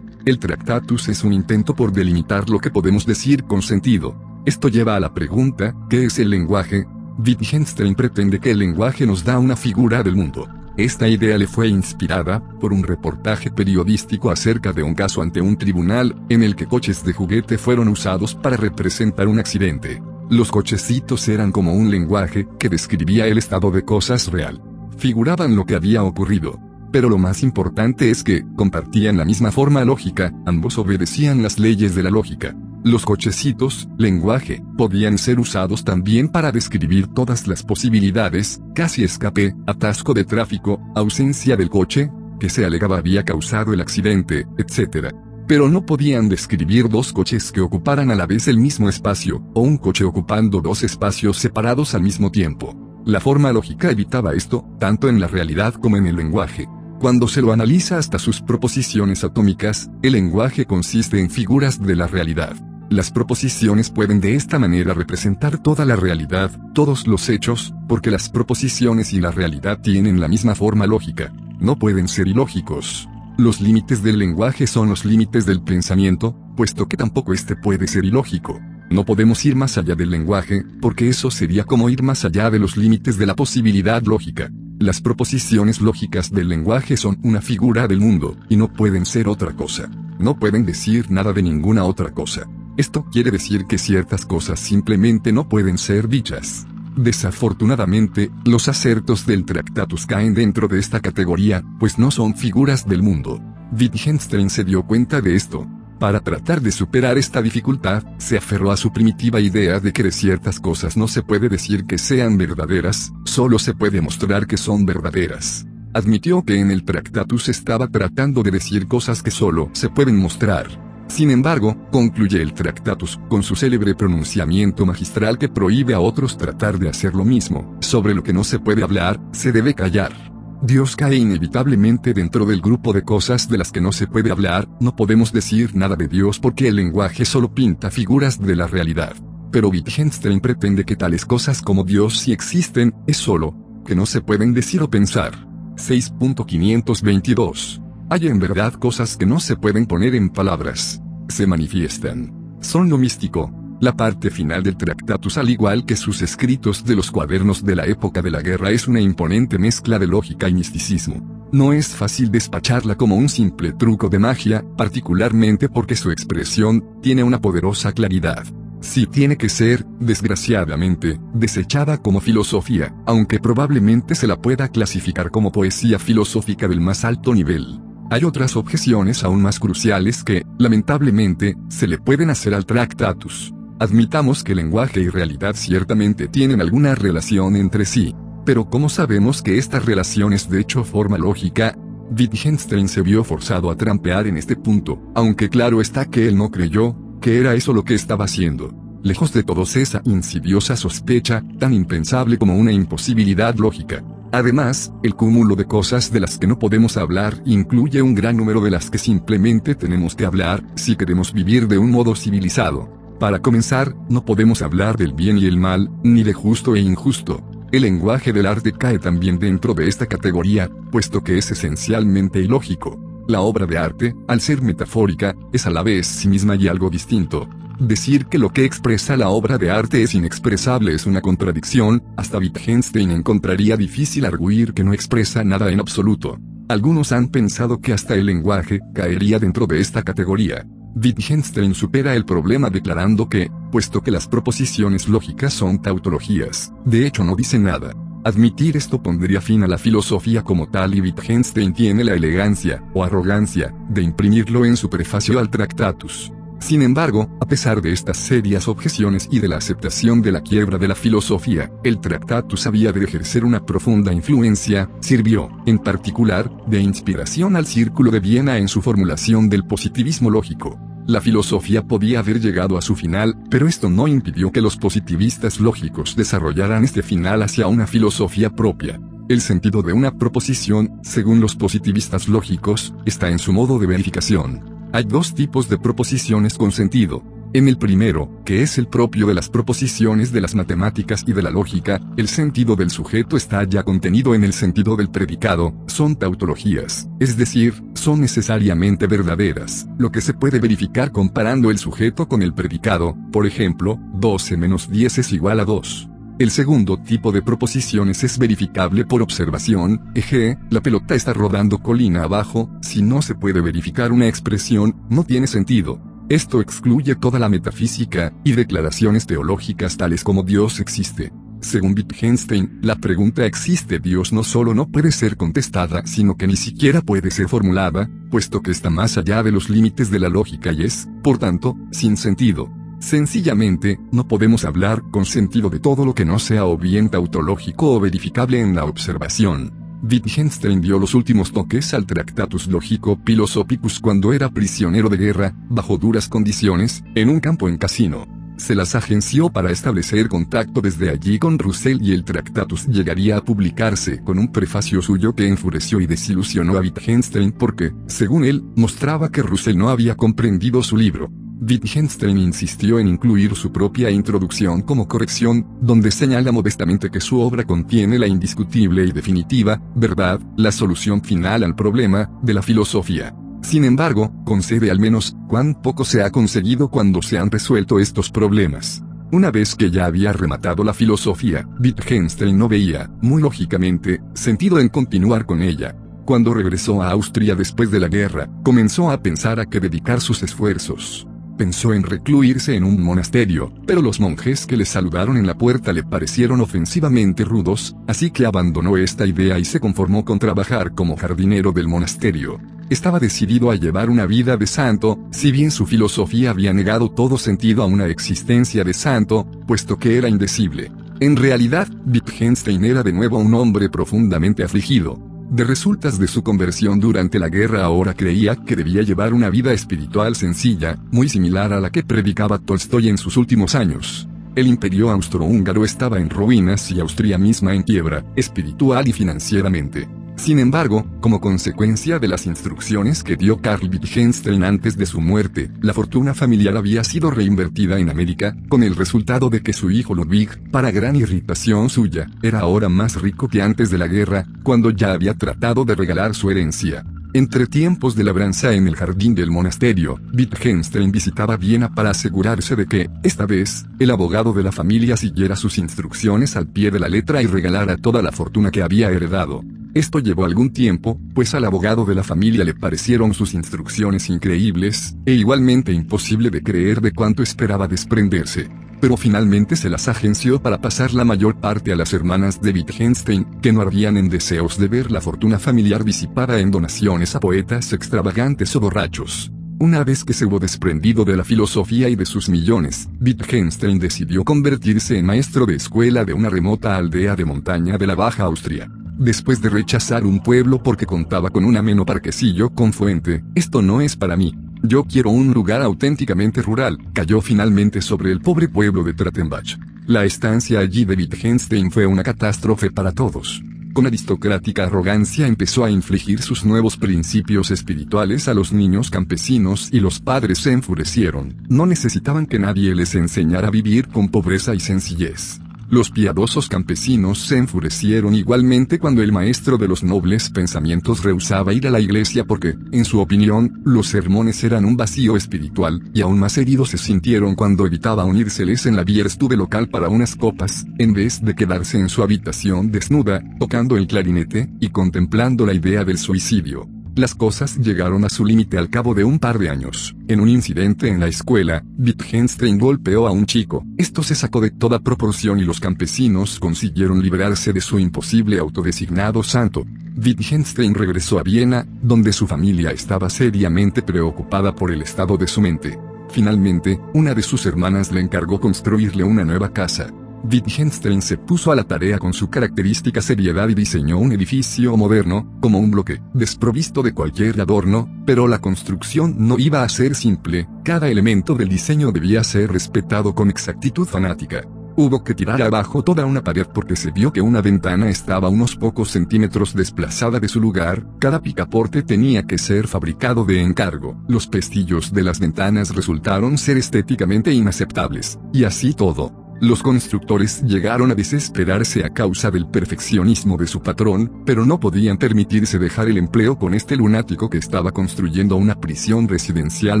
El Tractatus es un intento por delimitar lo que podemos decir con sentido. Esto lleva a la pregunta, ¿qué es el lenguaje? Wittgenstein pretende que el lenguaje nos da una figura del mundo. Esta idea le fue inspirada por un reportaje periodístico acerca de un caso ante un tribunal, en el que coches de juguete fueron usados para representar un accidente. Los cochecitos eran como un lenguaje que describía el estado de cosas real. Figuraban lo que había ocurrido. Pero lo más importante es que, compartían la misma forma lógica, ambos obedecían las leyes de la lógica. Los cochecitos, lenguaje, podían ser usados también para describir todas las posibilidades, casi escape, atasco de tráfico, ausencia del coche, que se alegaba había causado el accidente, etc. Pero no podían describir dos coches que ocuparan a la vez el mismo espacio, o un coche ocupando dos espacios separados al mismo tiempo. La forma lógica evitaba esto, tanto en la realidad como en el lenguaje. Cuando se lo analiza hasta sus proposiciones atómicas, el lenguaje consiste en figuras de la realidad. Las proposiciones pueden de esta manera representar toda la realidad, todos los hechos, porque las proposiciones y la realidad tienen la misma forma lógica. No pueden ser ilógicos. Los límites del lenguaje son los límites del pensamiento, puesto que tampoco este puede ser ilógico. No podemos ir más allá del lenguaje, porque eso sería como ir más allá de los límites de la posibilidad lógica. Las proposiciones lógicas del lenguaje son una figura del mundo, y no pueden ser otra cosa. No pueden decir nada de ninguna otra cosa. Esto quiere decir que ciertas cosas simplemente no pueden ser dichas. Desafortunadamente, los acertos del Tractatus caen dentro de esta categoría, pues no son figuras del mundo. Wittgenstein se dio cuenta de esto. Para tratar de superar esta dificultad, se aferró a su primitiva idea de que de ciertas cosas no se puede decir que sean verdaderas, solo se puede mostrar que son verdaderas. Admitió que en el Tractatus estaba tratando de decir cosas que solo se pueden mostrar. Sin embargo, concluye el Tractatus con su célebre pronunciamiento magistral que prohíbe a otros tratar de hacer lo mismo. Sobre lo que no se puede hablar, se debe callar. Dios cae inevitablemente dentro del grupo de cosas de las que no se puede hablar, no podemos decir nada de Dios porque el lenguaje solo pinta figuras de la realidad. Pero Wittgenstein pretende que tales cosas como Dios sí existen, es solo, que no se pueden decir o pensar. 6.522 hay en verdad cosas que no se pueden poner en palabras. Se manifiestan. Son lo místico. La parte final del Tractatus al igual que sus escritos de los cuadernos de la época de la guerra es una imponente mezcla de lógica y misticismo. No es fácil despacharla como un simple truco de magia, particularmente porque su expresión tiene una poderosa claridad. Sí tiene que ser, desgraciadamente, desechada como filosofía, aunque probablemente se la pueda clasificar como poesía filosófica del más alto nivel. Hay otras objeciones aún más cruciales que, lamentablemente, se le pueden hacer al Tractatus. Admitamos que lenguaje y realidad ciertamente tienen alguna relación entre sí. Pero ¿cómo sabemos que esta relación es de hecho forma lógica? Wittgenstein se vio forzado a trampear en este punto, aunque claro está que él no creyó, que era eso lo que estaba haciendo. Lejos de todos esa insidiosa sospecha, tan impensable como una imposibilidad lógica. Además, el cúmulo de cosas de las que no podemos hablar incluye un gran número de las que simplemente tenemos que hablar si queremos vivir de un modo civilizado. Para comenzar, no podemos hablar del bien y el mal, ni de justo e injusto. El lenguaje del arte cae también dentro de esta categoría, puesto que es esencialmente ilógico. La obra de arte, al ser metafórica, es a la vez sí misma y algo distinto. Decir que lo que expresa la obra de arte es inexpresable es una contradicción, hasta Wittgenstein encontraría difícil arguir que no expresa nada en absoluto. Algunos han pensado que hasta el lenguaje caería dentro de esta categoría. Wittgenstein supera el problema declarando que, puesto que las proposiciones lógicas son tautologías, de hecho no dice nada. Admitir esto pondría fin a la filosofía como tal y Wittgenstein tiene la elegancia, o arrogancia, de imprimirlo en su prefacio al Tractatus. Sin embargo, a pesar de estas serias objeciones y de la aceptación de la quiebra de la filosofía, el Tractatus había de ejercer una profunda influencia, sirvió, en particular, de inspiración al Círculo de Viena en su formulación del positivismo lógico. La filosofía podía haber llegado a su final, pero esto no impidió que los positivistas lógicos desarrollaran este final hacia una filosofía propia. El sentido de una proposición, según los positivistas lógicos, está en su modo de verificación. Hay dos tipos de proposiciones con sentido. En el primero, que es el propio de las proposiciones de las matemáticas y de la lógica, el sentido del sujeto está ya contenido en el sentido del predicado, son tautologías, es decir, son necesariamente verdaderas, lo que se puede verificar comparando el sujeto con el predicado, por ejemplo, 12 menos 10 es igual a 2. El segundo tipo de proposiciones es verificable por observación, ej, la pelota está rodando colina abajo, si no se puede verificar una expresión, no tiene sentido. Esto excluye toda la metafísica, y declaraciones teológicas tales como Dios existe. Según Wittgenstein, la pregunta ¿existe Dios no solo no puede ser contestada, sino que ni siquiera puede ser formulada, puesto que está más allá de los límites de la lógica y es, por tanto, sin sentido. Sencillamente, no podemos hablar con sentido de todo lo que no sea o bien tautológico o verificable en la observación. Wittgenstein dio los últimos toques al Tractatus Logico Philosophicus cuando era prisionero de guerra, bajo duras condiciones, en un campo en Casino. se las agenció para establecer contacto desde allí con Russell y el Tractatus llegaría a publicarse con un prefacio suyo que enfureció y desilusionó a Wittgenstein porque, según él, mostraba que Russell no había comprendido su libro. Wittgenstein insistió en incluir su propia introducción como corrección, donde señala modestamente que su obra contiene la indiscutible y definitiva, verdad, la solución final al problema, de la filosofía. Sin embargo, concede al menos, cuán poco se ha conseguido cuando se han resuelto estos problemas. Una vez que ya había rematado la filosofía, Wittgenstein no veía, muy lógicamente, sentido en continuar con ella. Cuando regresó a Austria después de la guerra, comenzó a pensar a qué dedicar sus esfuerzos pensó en recluirse en un monasterio, pero los monjes que le saludaron en la puerta le parecieron ofensivamente rudos, así que abandonó esta idea y se conformó con trabajar como jardinero del monasterio. Estaba decidido a llevar una vida de santo, si bien su filosofía había negado todo sentido a una existencia de santo, puesto que era indecible. En realidad, Wittgenstein era de nuevo un hombre profundamente afligido, de resultas de su conversión durante la guerra ahora creía que debía llevar una vida espiritual sencilla, muy similar a la que predicaba Tolstoy en sus últimos años. El imperio austrohúngaro estaba en ruinas y Austria misma en quiebra, espiritual y financieramente. Sin embargo, como consecuencia de las instrucciones que dio Karl Wittgenstein antes de su muerte, la fortuna familiar había sido reinvertida en América, con el resultado de que su hijo Ludwig, para gran irritación suya, era ahora más rico que antes de la guerra, cuando ya había tratado de regalar su herencia. Entre tiempos de labranza en el jardín del monasterio, Wittgenstein visitaba Viena para asegurarse de que, esta vez, el abogado de la familia siguiera sus instrucciones al pie de la letra y regalara toda la fortuna que había heredado. Esto llevó algún tiempo, pues al abogado de la familia le parecieron sus instrucciones increíbles, e igualmente imposible de creer de cuánto esperaba desprenderse. Pero finalmente se las agenció para pasar la mayor parte a las hermanas de Wittgenstein, que no ardían en deseos de ver la fortuna familiar disipada en donaciones a poetas extravagantes o borrachos. Una vez que se hubo desprendido de la filosofía y de sus millones, Wittgenstein decidió convertirse en maestro de escuela de una remota aldea de montaña de la Baja Austria después de rechazar un pueblo porque contaba con un ameno parquecillo con fuente, esto no es para mí. Yo quiero un lugar auténticamente rural, cayó finalmente sobre el pobre pueblo de Trattenbach. La estancia allí de Wittgenstein fue una catástrofe para todos. Con aristocrática arrogancia empezó a infligir sus nuevos principios espirituales a los niños campesinos y los padres se enfurecieron. No necesitaban que nadie les enseñara a vivir con pobreza y sencillez. Los piadosos campesinos se enfurecieron igualmente cuando el maestro de los nobles pensamientos rehusaba ir a la iglesia porque, en su opinión, los sermones eran un vacío espiritual, y aún más heridos se sintieron cuando evitaba unírseles en la Bierstube local para unas copas, en vez de quedarse en su habitación desnuda, tocando el clarinete, y contemplando la idea del suicidio. Las cosas llegaron a su límite al cabo de un par de años. En un incidente en la escuela, Wittgenstein golpeó a un chico. Esto se sacó de toda proporción y los campesinos consiguieron liberarse de su imposible autodesignado santo. Wittgenstein regresó a Viena, donde su familia estaba seriamente preocupada por el estado de su mente. Finalmente, una de sus hermanas le encargó construirle una nueva casa. Wittgenstein se puso a la tarea con su característica seriedad y diseñó un edificio moderno, como un bloque, desprovisto de cualquier adorno, pero la construcción no iba a ser simple, cada elemento del diseño debía ser respetado con exactitud fanática. Hubo que tirar abajo toda una pared porque se vio que una ventana estaba unos pocos centímetros desplazada de su lugar, cada picaporte tenía que ser fabricado de encargo, los pestillos de las ventanas resultaron ser estéticamente inaceptables, y así todo. Los constructores llegaron a desesperarse a causa del perfeccionismo de su patrón, pero no podían permitirse dejar el empleo con este lunático que estaba construyendo una prisión residencial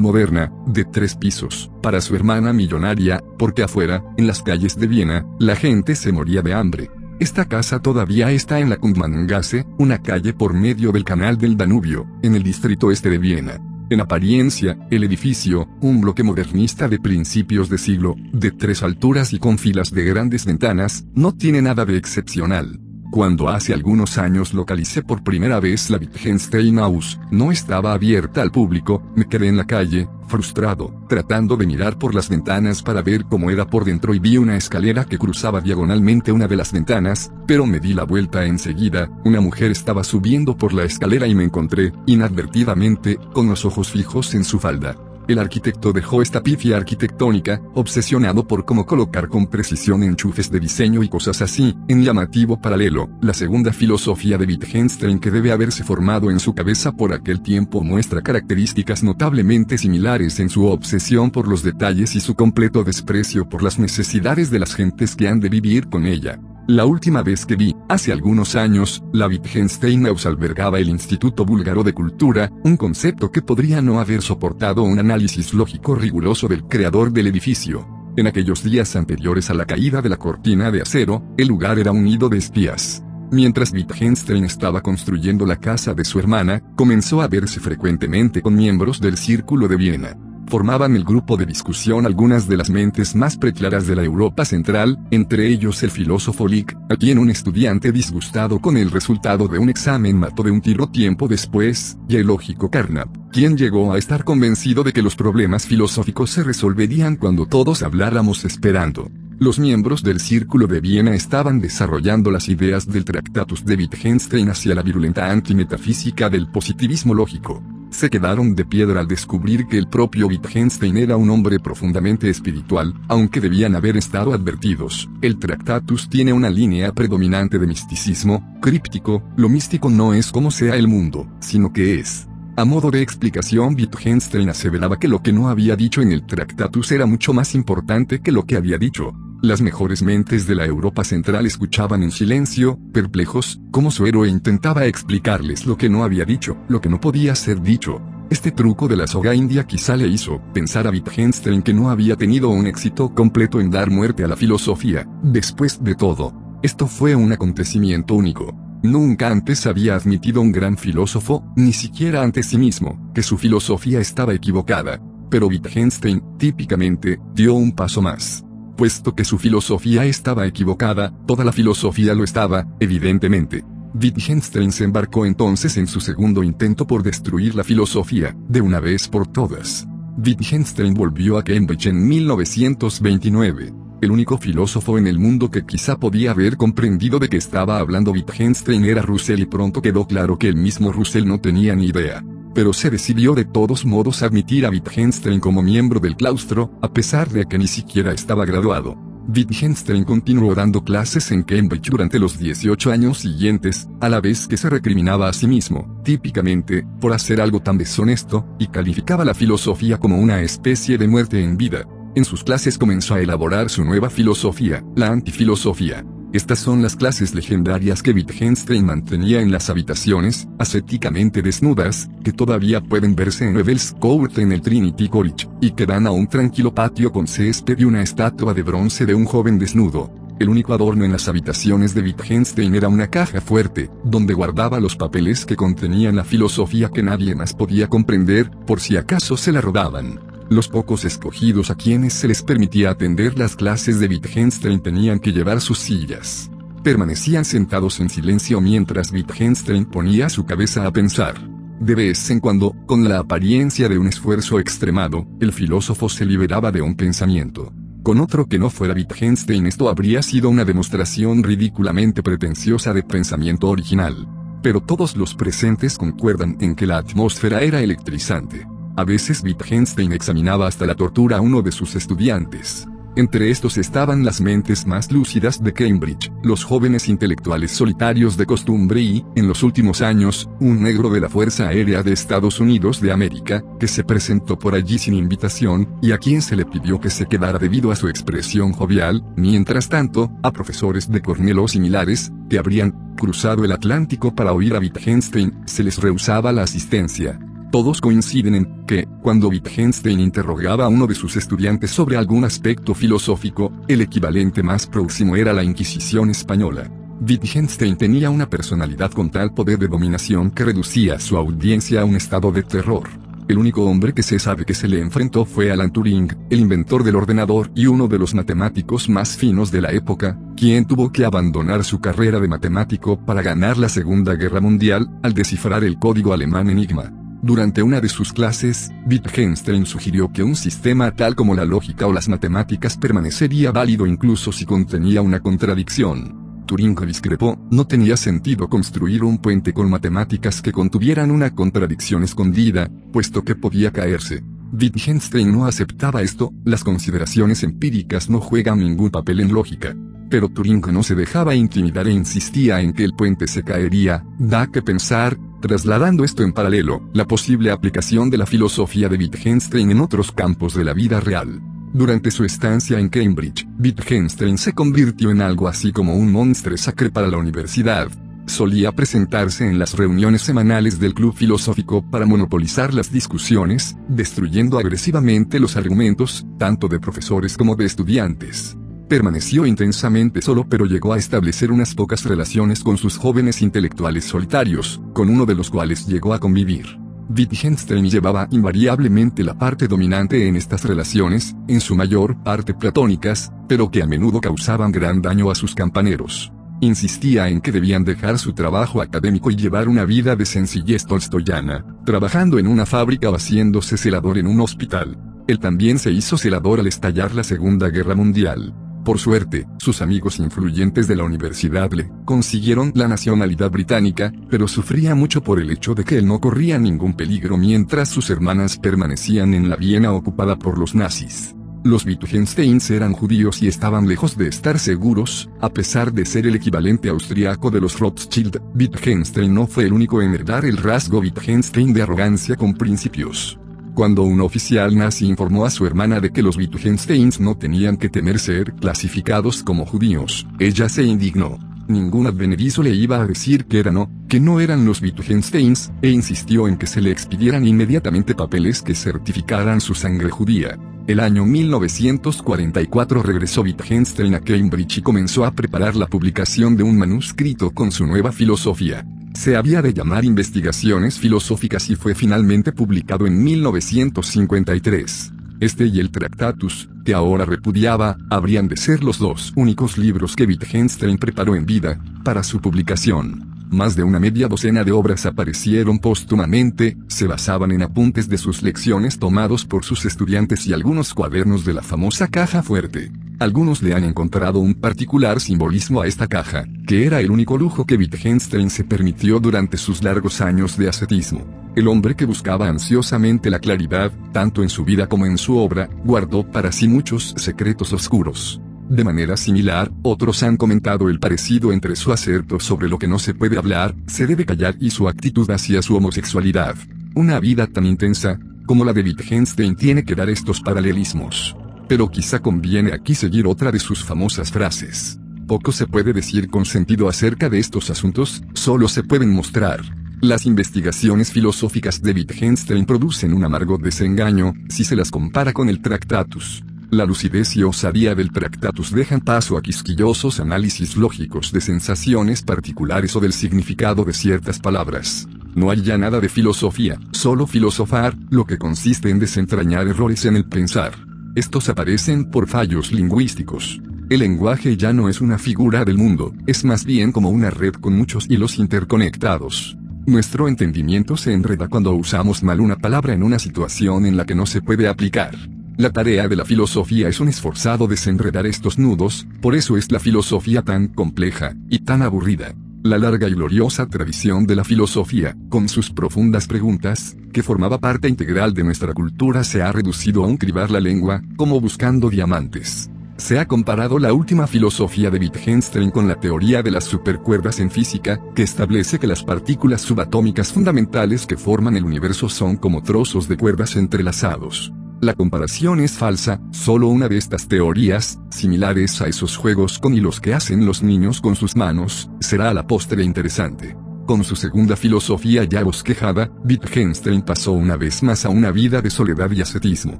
moderna, de tres pisos, para su hermana millonaria, porque afuera, en las calles de Viena, la gente se moría de hambre. Esta casa todavía está en la Kundmangasse, una calle por medio del canal del Danubio, en el distrito este de Viena. En apariencia, el edificio, un bloque modernista de principios de siglo, de tres alturas y con filas de grandes ventanas, no tiene nada de excepcional. Cuando hace algunos años localicé por primera vez la Wittgenstein House, no estaba abierta al público, me quedé en la calle, frustrado, tratando de mirar por las ventanas para ver cómo era por dentro y vi una escalera que cruzaba diagonalmente una de las ventanas, pero me di la vuelta enseguida, una mujer estaba subiendo por la escalera y me encontré, inadvertidamente, con los ojos fijos en su falda. El arquitecto dejó esta pifia arquitectónica, obsesionado por cómo colocar con precisión enchufes de diseño y cosas así, en llamativo paralelo, la segunda filosofía de Wittgenstein que debe haberse formado en su cabeza por aquel tiempo muestra características notablemente similares en su obsesión por los detalles y su completo desprecio por las necesidades de las gentes que han de vivir con ella. La última vez que vi, hace algunos años, la Wittgenstein House albergaba el Instituto Búlgaro de Cultura, un concepto que podría no haber soportado un análisis lógico riguroso del creador del edificio. En aquellos días anteriores a la caída de la cortina de acero, el lugar era un nido de espías. Mientras Wittgenstein estaba construyendo la casa de su hermana, comenzó a verse frecuentemente con miembros del Círculo de Viena formaban el grupo de discusión algunas de las mentes más preclaras de la Europa Central, entre ellos el filósofo Lick, a quien un estudiante disgustado con el resultado de un examen mató de un tiro tiempo después, y el lógico Carnap, quien llegó a estar convencido de que los problemas filosóficos se resolverían cuando todos habláramos esperando. Los miembros del Círculo de Viena estaban desarrollando las ideas del Tractatus de Wittgenstein hacia la virulenta antimetafísica del positivismo lógico se quedaron de piedra al descubrir que el propio Wittgenstein era un hombre profundamente espiritual, aunque debían haber estado advertidos. El Tractatus tiene una línea predominante de misticismo, críptico, lo místico no es como sea el mundo, sino que es. A modo de explicación, Wittgenstein aseveraba que lo que no había dicho en el Tractatus era mucho más importante que lo que había dicho. Las mejores mentes de la Europa Central escuchaban en silencio, perplejos, como su héroe intentaba explicarles lo que no había dicho, lo que no podía ser dicho. Este truco de la soga india quizá le hizo pensar a Wittgenstein que no había tenido un éxito completo en dar muerte a la filosofía. Después de todo, esto fue un acontecimiento único. Nunca antes había admitido un gran filósofo, ni siquiera ante sí mismo, que su filosofía estaba equivocada. Pero Wittgenstein, típicamente, dio un paso más. Puesto que su filosofía estaba equivocada, toda la filosofía lo estaba, evidentemente. Wittgenstein se embarcó entonces en su segundo intento por destruir la filosofía, de una vez por todas. Wittgenstein volvió a Cambridge en 1929. El único filósofo en el mundo que quizá podía haber comprendido de que estaba hablando Wittgenstein era Russell y pronto quedó claro que el mismo Russell no tenía ni idea pero se decidió de todos modos admitir a Wittgenstein como miembro del claustro, a pesar de que ni siquiera estaba graduado. Wittgenstein continuó dando clases en Cambridge durante los 18 años siguientes, a la vez que se recriminaba a sí mismo, típicamente, por hacer algo tan deshonesto, y calificaba la filosofía como una especie de muerte en vida. En sus clases comenzó a elaborar su nueva filosofía, la antifilosofía. Estas son las clases legendarias que Wittgenstein mantenía en las habitaciones, ascéticamente desnudas, que todavía pueden verse en Evel's Court en el Trinity College, y que dan a un tranquilo patio con césped y una estatua de bronce de un joven desnudo. El único adorno en las habitaciones de Wittgenstein era una caja fuerte, donde guardaba los papeles que contenían la filosofía que nadie más podía comprender, por si acaso se la robaban. Los pocos escogidos a quienes se les permitía atender las clases de Wittgenstein tenían que llevar sus sillas. Permanecían sentados en silencio mientras Wittgenstein ponía su cabeza a pensar. De vez en cuando, con la apariencia de un esfuerzo extremado, el filósofo se liberaba de un pensamiento. Con otro que no fuera Wittgenstein esto habría sido una demostración ridículamente pretenciosa de pensamiento original. Pero todos los presentes concuerdan en que la atmósfera era electrizante. A veces Wittgenstein examinaba hasta la tortura a uno de sus estudiantes. Entre estos estaban las mentes más lúcidas de Cambridge, los jóvenes intelectuales solitarios de costumbre y, en los últimos años, un negro de la Fuerza Aérea de Estados Unidos de América, que se presentó por allí sin invitación, y a quien se le pidió que se quedara debido a su expresión jovial, mientras tanto, a profesores de Cornell o similares, que habrían cruzado el Atlántico para oír a Wittgenstein, se les rehusaba la asistencia. Todos coinciden en que, cuando Wittgenstein interrogaba a uno de sus estudiantes sobre algún aspecto filosófico, el equivalente más próximo era la Inquisición española. Wittgenstein tenía una personalidad con tal poder de dominación que reducía su audiencia a un estado de terror. El único hombre que se sabe que se le enfrentó fue Alan Turing, el inventor del ordenador y uno de los matemáticos más finos de la época, quien tuvo que abandonar su carrera de matemático para ganar la Segunda Guerra Mundial, al descifrar el código alemán Enigma. Durante una de sus clases, Wittgenstein sugirió que un sistema tal como la lógica o las matemáticas permanecería válido incluso si contenía una contradicción. Turing discrepó, no tenía sentido construir un puente con matemáticas que contuvieran una contradicción escondida, puesto que podía caerse. Wittgenstein no aceptaba esto, las consideraciones empíricas no juegan ningún papel en lógica. Pero Turing no se dejaba intimidar e insistía en que el puente se caería, da que pensar, trasladando esto en paralelo, la posible aplicación de la filosofía de Wittgenstein en otros campos de la vida real. Durante su estancia en Cambridge, Wittgenstein se convirtió en algo así como un monstruo sacre para la universidad. Solía presentarse en las reuniones semanales del club filosófico para monopolizar las discusiones, destruyendo agresivamente los argumentos, tanto de profesores como de estudiantes. Permaneció intensamente solo pero llegó a establecer unas pocas relaciones con sus jóvenes intelectuales solitarios, con uno de los cuales llegó a convivir. Wittgenstein llevaba invariablemente la parte dominante en estas relaciones, en su mayor parte platónicas, pero que a menudo causaban gran daño a sus campaneros. Insistía en que debían dejar su trabajo académico y llevar una vida de sencillez tolstoyana, trabajando en una fábrica o haciéndose celador en un hospital. Él también se hizo celador al estallar la Segunda Guerra Mundial. Por suerte, sus amigos influyentes de la universidad le consiguieron la nacionalidad británica, pero sufría mucho por el hecho de que él no corría ningún peligro mientras sus hermanas permanecían en la Viena ocupada por los nazis. Los Wittgensteins eran judíos y estaban lejos de estar seguros, a pesar de ser el equivalente austriaco de los Rothschild, Wittgenstein no fue el único en heredar el rasgo Wittgenstein de arrogancia con principios. Cuando un oficial nazi informó a su hermana de que los Wittgensteins no tenían que temer ser clasificados como judíos, ella se indignó. Ningún advenedizo le iba a decir que eran no, que no eran los Wittgensteins, e insistió en que se le expidieran inmediatamente papeles que certificaran su sangre judía. El año 1944 regresó Wittgenstein a Cambridge y comenzó a preparar la publicación de un manuscrito con su nueva filosofía. Se había de llamar Investigaciones Filosóficas y fue finalmente publicado en 1953. Este y el Tractatus, que ahora repudiaba, habrían de ser los dos únicos libros que Wittgenstein preparó en vida, para su publicación. Más de una media docena de obras aparecieron póstumamente, se basaban en apuntes de sus lecciones tomados por sus estudiantes y algunos cuadernos de la famosa caja fuerte. Algunos le han encontrado un particular simbolismo a esta caja, que era el único lujo que Wittgenstein se permitió durante sus largos años de ascetismo. El hombre que buscaba ansiosamente la claridad, tanto en su vida como en su obra, guardó para sí muchos secretos oscuros. De manera similar, otros han comentado el parecido entre su acerto sobre lo que no se puede hablar, se debe callar y su actitud hacia su homosexualidad. Una vida tan intensa, como la de Wittgenstein tiene que dar estos paralelismos pero quizá conviene aquí seguir otra de sus famosas frases. Poco se puede decir con sentido acerca de estos asuntos, solo se pueden mostrar. Las investigaciones filosóficas de Wittgenstein producen un amargo desengaño, si se las compara con el Tractatus. La lucidez y osadía del Tractatus dejan paso a quisquillosos análisis lógicos de sensaciones particulares o del significado de ciertas palabras. No hay ya nada de filosofía, solo filosofar, lo que consiste en desentrañar errores en el pensar. Estos aparecen por fallos lingüísticos. El lenguaje ya no es una figura del mundo, es más bien como una red con muchos hilos interconectados. Nuestro entendimiento se enreda cuando usamos mal una palabra en una situación en la que no se puede aplicar. La tarea de la filosofía es un esforzado desenredar estos nudos, por eso es la filosofía tan compleja, y tan aburrida. La larga y gloriosa tradición de la filosofía, con sus profundas preguntas, que formaba parte integral de nuestra cultura, se ha reducido a un cribar la lengua, como buscando diamantes. Se ha comparado la última filosofía de Wittgenstein con la teoría de las supercuerdas en física, que establece que las partículas subatómicas fundamentales que forman el universo son como trozos de cuerdas entrelazados. La comparación es falsa, solo una de estas teorías, similares a esos juegos con hilos que hacen los niños con sus manos, será a la postre interesante. Con su segunda filosofía ya bosquejada, Wittgenstein pasó una vez más a una vida de soledad y ascetismo.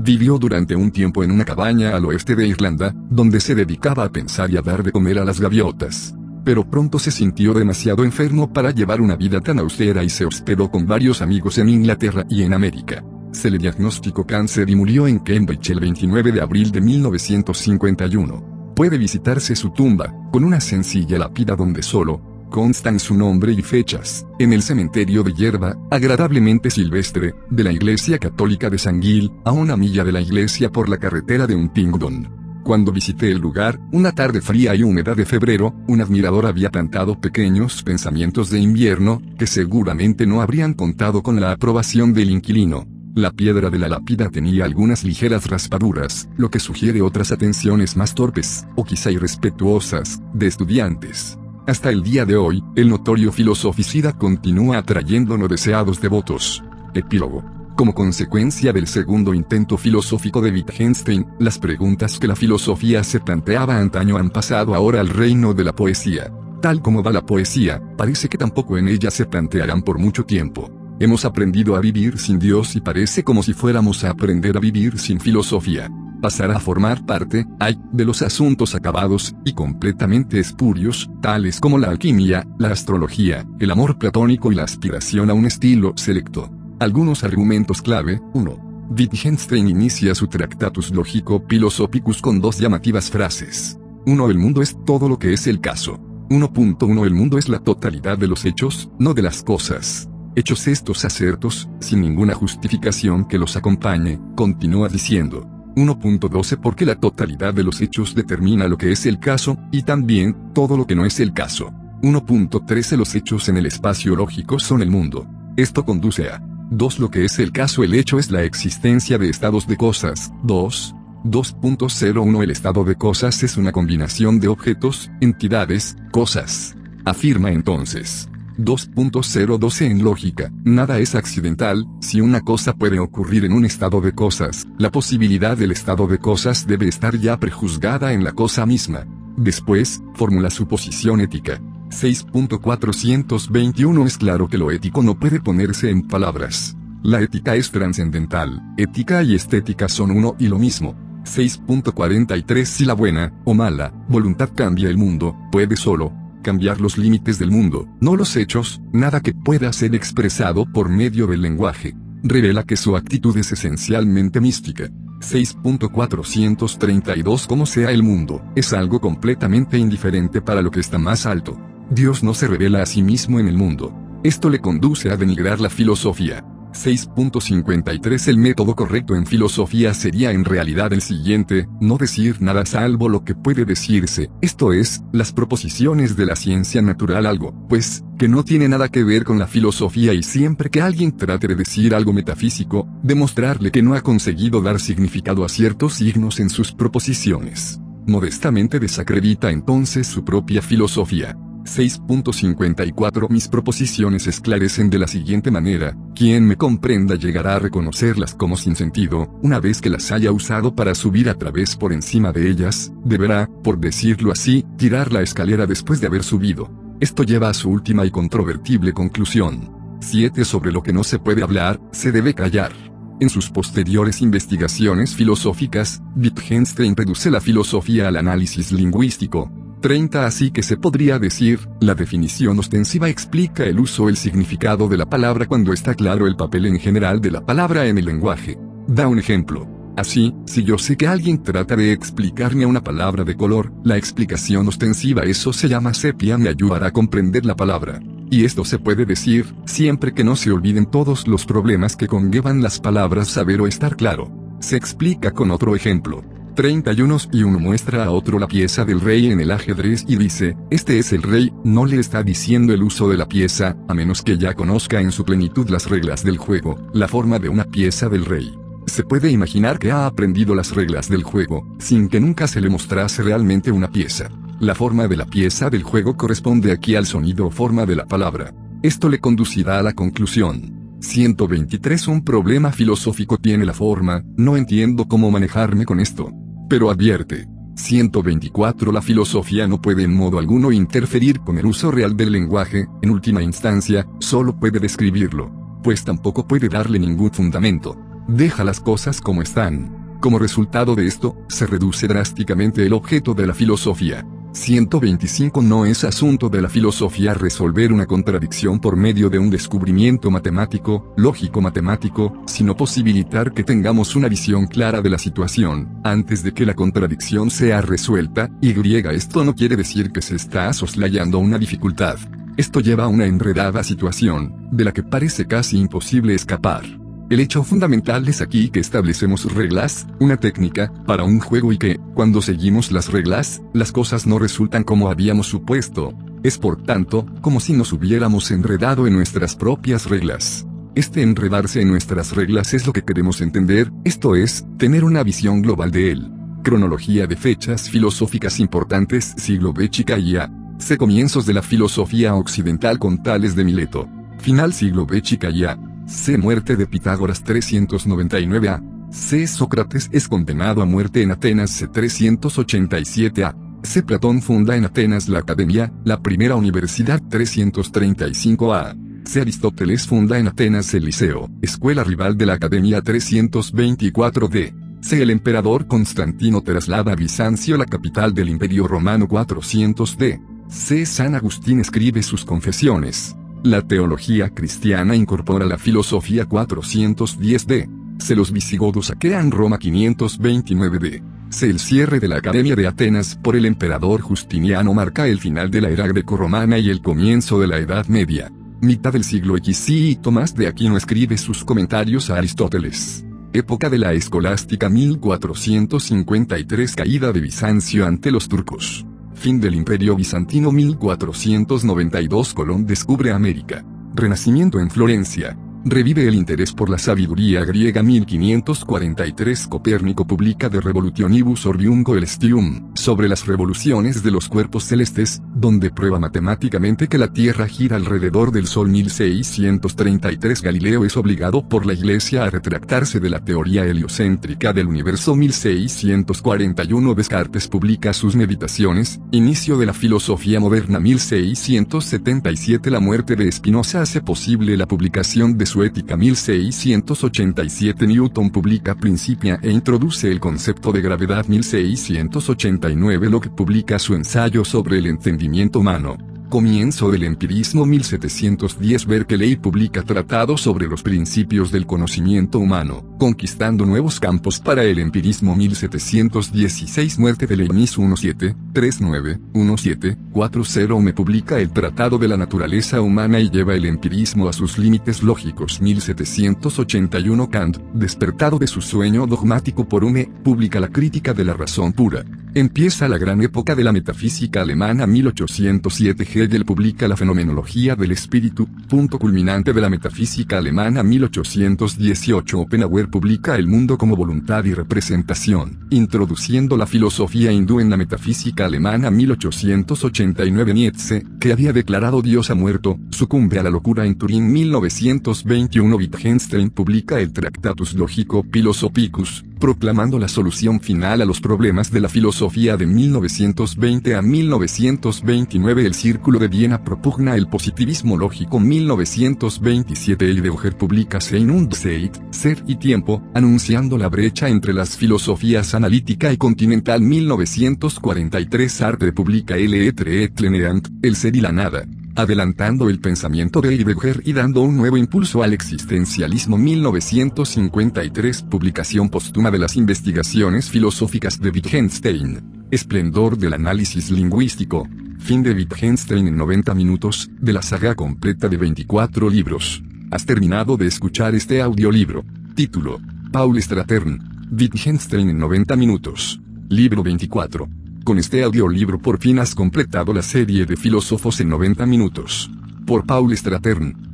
Vivió durante un tiempo en una cabaña al oeste de Irlanda, donde se dedicaba a pensar y a dar de comer a las gaviotas. Pero pronto se sintió demasiado enfermo para llevar una vida tan austera y se hospedó con varios amigos en Inglaterra y en América. Se le diagnosticó cáncer y murió en Cambridge el 29 de abril de 1951. Puede visitarse su tumba, con una sencilla lápida donde solo constan su nombre y fechas, en el cementerio de hierba, agradablemente silvestre, de la Iglesia Católica de San Gil, a una milla de la iglesia por la carretera de Untingdon. Cuando visité el lugar, una tarde fría y húmeda de febrero, un admirador había plantado pequeños pensamientos de invierno, que seguramente no habrían contado con la aprobación del inquilino. La piedra de la lápida tenía algunas ligeras raspaduras, lo que sugiere otras atenciones más torpes, o quizá irrespetuosas, de estudiantes. Hasta el día de hoy, el notorio filosoficida continúa atrayendo no deseados devotos. Epílogo. Como consecuencia del segundo intento filosófico de Wittgenstein, las preguntas que la filosofía se planteaba antaño han pasado ahora al reino de la poesía. Tal como va la poesía, parece que tampoco en ella se plantearán por mucho tiempo. Hemos aprendido a vivir sin Dios y parece como si fuéramos a aprender a vivir sin filosofía. Pasar a formar parte, hay, de los asuntos acabados, y completamente espurios, tales como la alquimia, la astrología, el amor platónico y la aspiración a un estilo selecto. Algunos argumentos clave, 1. Wittgenstein inicia su Tractatus Logico Philosophicus con dos llamativas frases. 1. El mundo es todo lo que es el caso. 1.1 El mundo es la totalidad de los hechos, no de las cosas. Hechos estos acertos, sin ninguna justificación que los acompañe, continúa diciendo. 1.12 Porque la totalidad de los hechos determina lo que es el caso, y también, todo lo que no es el caso. 1.13 Los hechos en el espacio lógico son el mundo. Esto conduce a 2. Lo que es el caso el hecho es la existencia de estados de cosas. 2. 2.01 El estado de cosas es una combinación de objetos, entidades, cosas. Afirma entonces. 2.012 En lógica, nada es accidental, si una cosa puede ocurrir en un estado de cosas, la posibilidad del estado de cosas debe estar ya prejuzgada en la cosa misma. Después, formula su posición ética. 6.421 Es claro que lo ético no puede ponerse en palabras. La ética es trascendental, ética y estética son uno y lo mismo. 6.43 Si la buena, o mala, voluntad cambia el mundo, puede solo, cambiar los límites del mundo, no los hechos, nada que pueda ser expresado por medio del lenguaje. Revela que su actitud es esencialmente mística. 6.432 Como sea el mundo, es algo completamente indiferente para lo que está más alto. Dios no se revela a sí mismo en el mundo. Esto le conduce a denigrar la filosofía. 6.53 El método correcto en filosofía sería en realidad el siguiente, no decir nada salvo lo que puede decirse, esto es, las proposiciones de la ciencia natural algo, pues, que no tiene nada que ver con la filosofía y siempre que alguien trate de decir algo metafísico, demostrarle que no ha conseguido dar significado a ciertos signos en sus proposiciones. Modestamente desacredita entonces su propia filosofía. 6.54 Mis proposiciones esclarecen de la siguiente manera, quien me comprenda llegará a reconocerlas como sin sentido, una vez que las haya usado para subir a través por encima de ellas, deberá, por decirlo así, tirar la escalera después de haber subido. Esto lleva a su última y controvertible conclusión. 7 Sobre lo que no se puede hablar, se debe callar. En sus posteriores investigaciones filosóficas, Wittgenstein reduce la filosofía al análisis lingüístico, 30 Así que se podría decir, la definición ostensiva explica el uso el significado de la palabra cuando está claro el papel en general de la palabra en el lenguaje. Da un ejemplo. Así, si yo sé que alguien trata de explicarme una palabra de color, la explicación ostensiva eso se llama sepia me ayudará a comprender la palabra. Y esto se puede decir, siempre que no se olviden todos los problemas que conllevan las palabras saber o estar claro. Se explica con otro ejemplo. 31 y uno muestra a otro la pieza del rey en el ajedrez y dice, este es el rey, no le está diciendo el uso de la pieza, a menos que ya conozca en su plenitud las reglas del juego, la forma de una pieza del rey. Se puede imaginar que ha aprendido las reglas del juego, sin que nunca se le mostrase realmente una pieza. La forma de la pieza del juego corresponde aquí al sonido o forma de la palabra. Esto le conducirá a la conclusión. 123 Un problema filosófico tiene la forma, no entiendo cómo manejarme con esto. Pero advierte. 124 La filosofía no puede en modo alguno interferir con el uso real del lenguaje, en última instancia, solo puede describirlo. Pues tampoco puede darle ningún fundamento. Deja las cosas como están. Como resultado de esto, se reduce drásticamente el objeto de la filosofía. 125 No es asunto de la filosofía resolver una contradicción por medio de un descubrimiento matemático, lógico-matemático, sino posibilitar que tengamos una visión clara de la situación, antes de que la contradicción sea resuelta, y esto no quiere decir que se está soslayando una dificultad. Esto lleva a una enredada situación, de la que parece casi imposible escapar. El hecho fundamental es aquí que establecemos reglas, una técnica, para un juego y que, cuando seguimos las reglas, las cosas no resultan como habíamos supuesto. Es por tanto, como si nos hubiéramos enredado en nuestras propias reglas. Este enredarse en nuestras reglas es lo que queremos entender, esto es, tener una visión global de él. Cronología de fechas filosóficas importantes siglo B chica y A. C. Comienzos de la filosofía occidental con Tales de Mileto. Final siglo B chica y A. C. Muerte de Pitágoras 399 A. C. Sócrates es condenado a muerte en Atenas C. 387 A. C. Platón funda en Atenas la Academia, la primera universidad 335 A. C. Aristóteles funda en Atenas el Liceo, escuela rival de la Academia 324 D. C. El emperador Constantino traslada a Bizancio la capital del Imperio Romano 400 D. C. San Agustín escribe sus confesiones. La teología cristiana incorpora la filosofía 410 D. C. Los visigodos saquean Roma 529 D. C. El cierre de la Academia de Atenas por el emperador Justiniano marca el final de la era grecorromana y el comienzo de la Edad Media. Mitad del siglo X y Tomás de Aquino escribe sus comentarios a Aristóteles. Época de la escolástica 1453 Caída de Bizancio ante los turcos. Fin del Imperio Bizantino 1492 Colón descubre América. Renacimiento en Florencia. Revive el interés por la sabiduría griega 1543 Copérnico publica De Revolutionibus Orbium Coelestium, sobre las revoluciones de los cuerpos celestes, donde prueba matemáticamente que la Tierra gira alrededor del Sol 1633 Galileo es obligado por la Iglesia a retractarse de la teoría heliocéntrica del universo 1641 Descartes publica sus meditaciones, inicio de la filosofía moderna 1677 La muerte de Spinoza hace posible la publicación de su Ética 1687 Newton publica Principia e introduce el concepto de gravedad 1689 Locke publica su ensayo sobre el entendimiento humano. Comienzo del empirismo 1710 Berkeley publica Tratado sobre los principios del conocimiento humano, conquistando nuevos campos para el empirismo 1716 Muerte de Leibniz 17, 39, 17, 40 Me publica el Tratado de la Naturaleza Humana y lleva el empirismo a sus límites lógicos 1781 Kant, despertado de su sueño dogmático por Hume, publica la crítica de la razón pura. Empieza la gran época de la metafísica alemana 1807 Hegel publica La fenomenología del espíritu, punto culminante de la metafísica alemana 1818 Oppenhauer publica El mundo como voluntad y representación, introduciendo la filosofía hindú en la metafísica alemana 1889 Nietzsche, que había declarado Dios ha muerto, sucumbe a la locura en Turín 1921 Wittgenstein publica el Tractatus Logico Philosophicus, proclamando la solución final a los problemas de la filosofía de 1920 a 1929 El Círculo de Viena propugna el positivismo lógico. 1927 Heidegger publica Sein und Zeit, Ser y Tiempo, anunciando la brecha entre las filosofías analítica y continental. 1943 Sartre publica Le Etre et Leneant, El Ser y la Nada, adelantando el pensamiento de Heidegger y dando un nuevo impulso al existencialismo 1953 Publicación póstuma de las investigaciones filosóficas de Wittgenstein. Esplendor del análisis lingüístico. Fin de Wittgenstein en 90 minutos, de la saga completa de 24 libros. Has terminado de escuchar este audiolibro. Título. Paul Stratern. Wittgenstein en 90 minutos. Libro 24. Con este audiolibro por fin has completado la serie de filósofos en 90 minutos. Por Paul Stratern.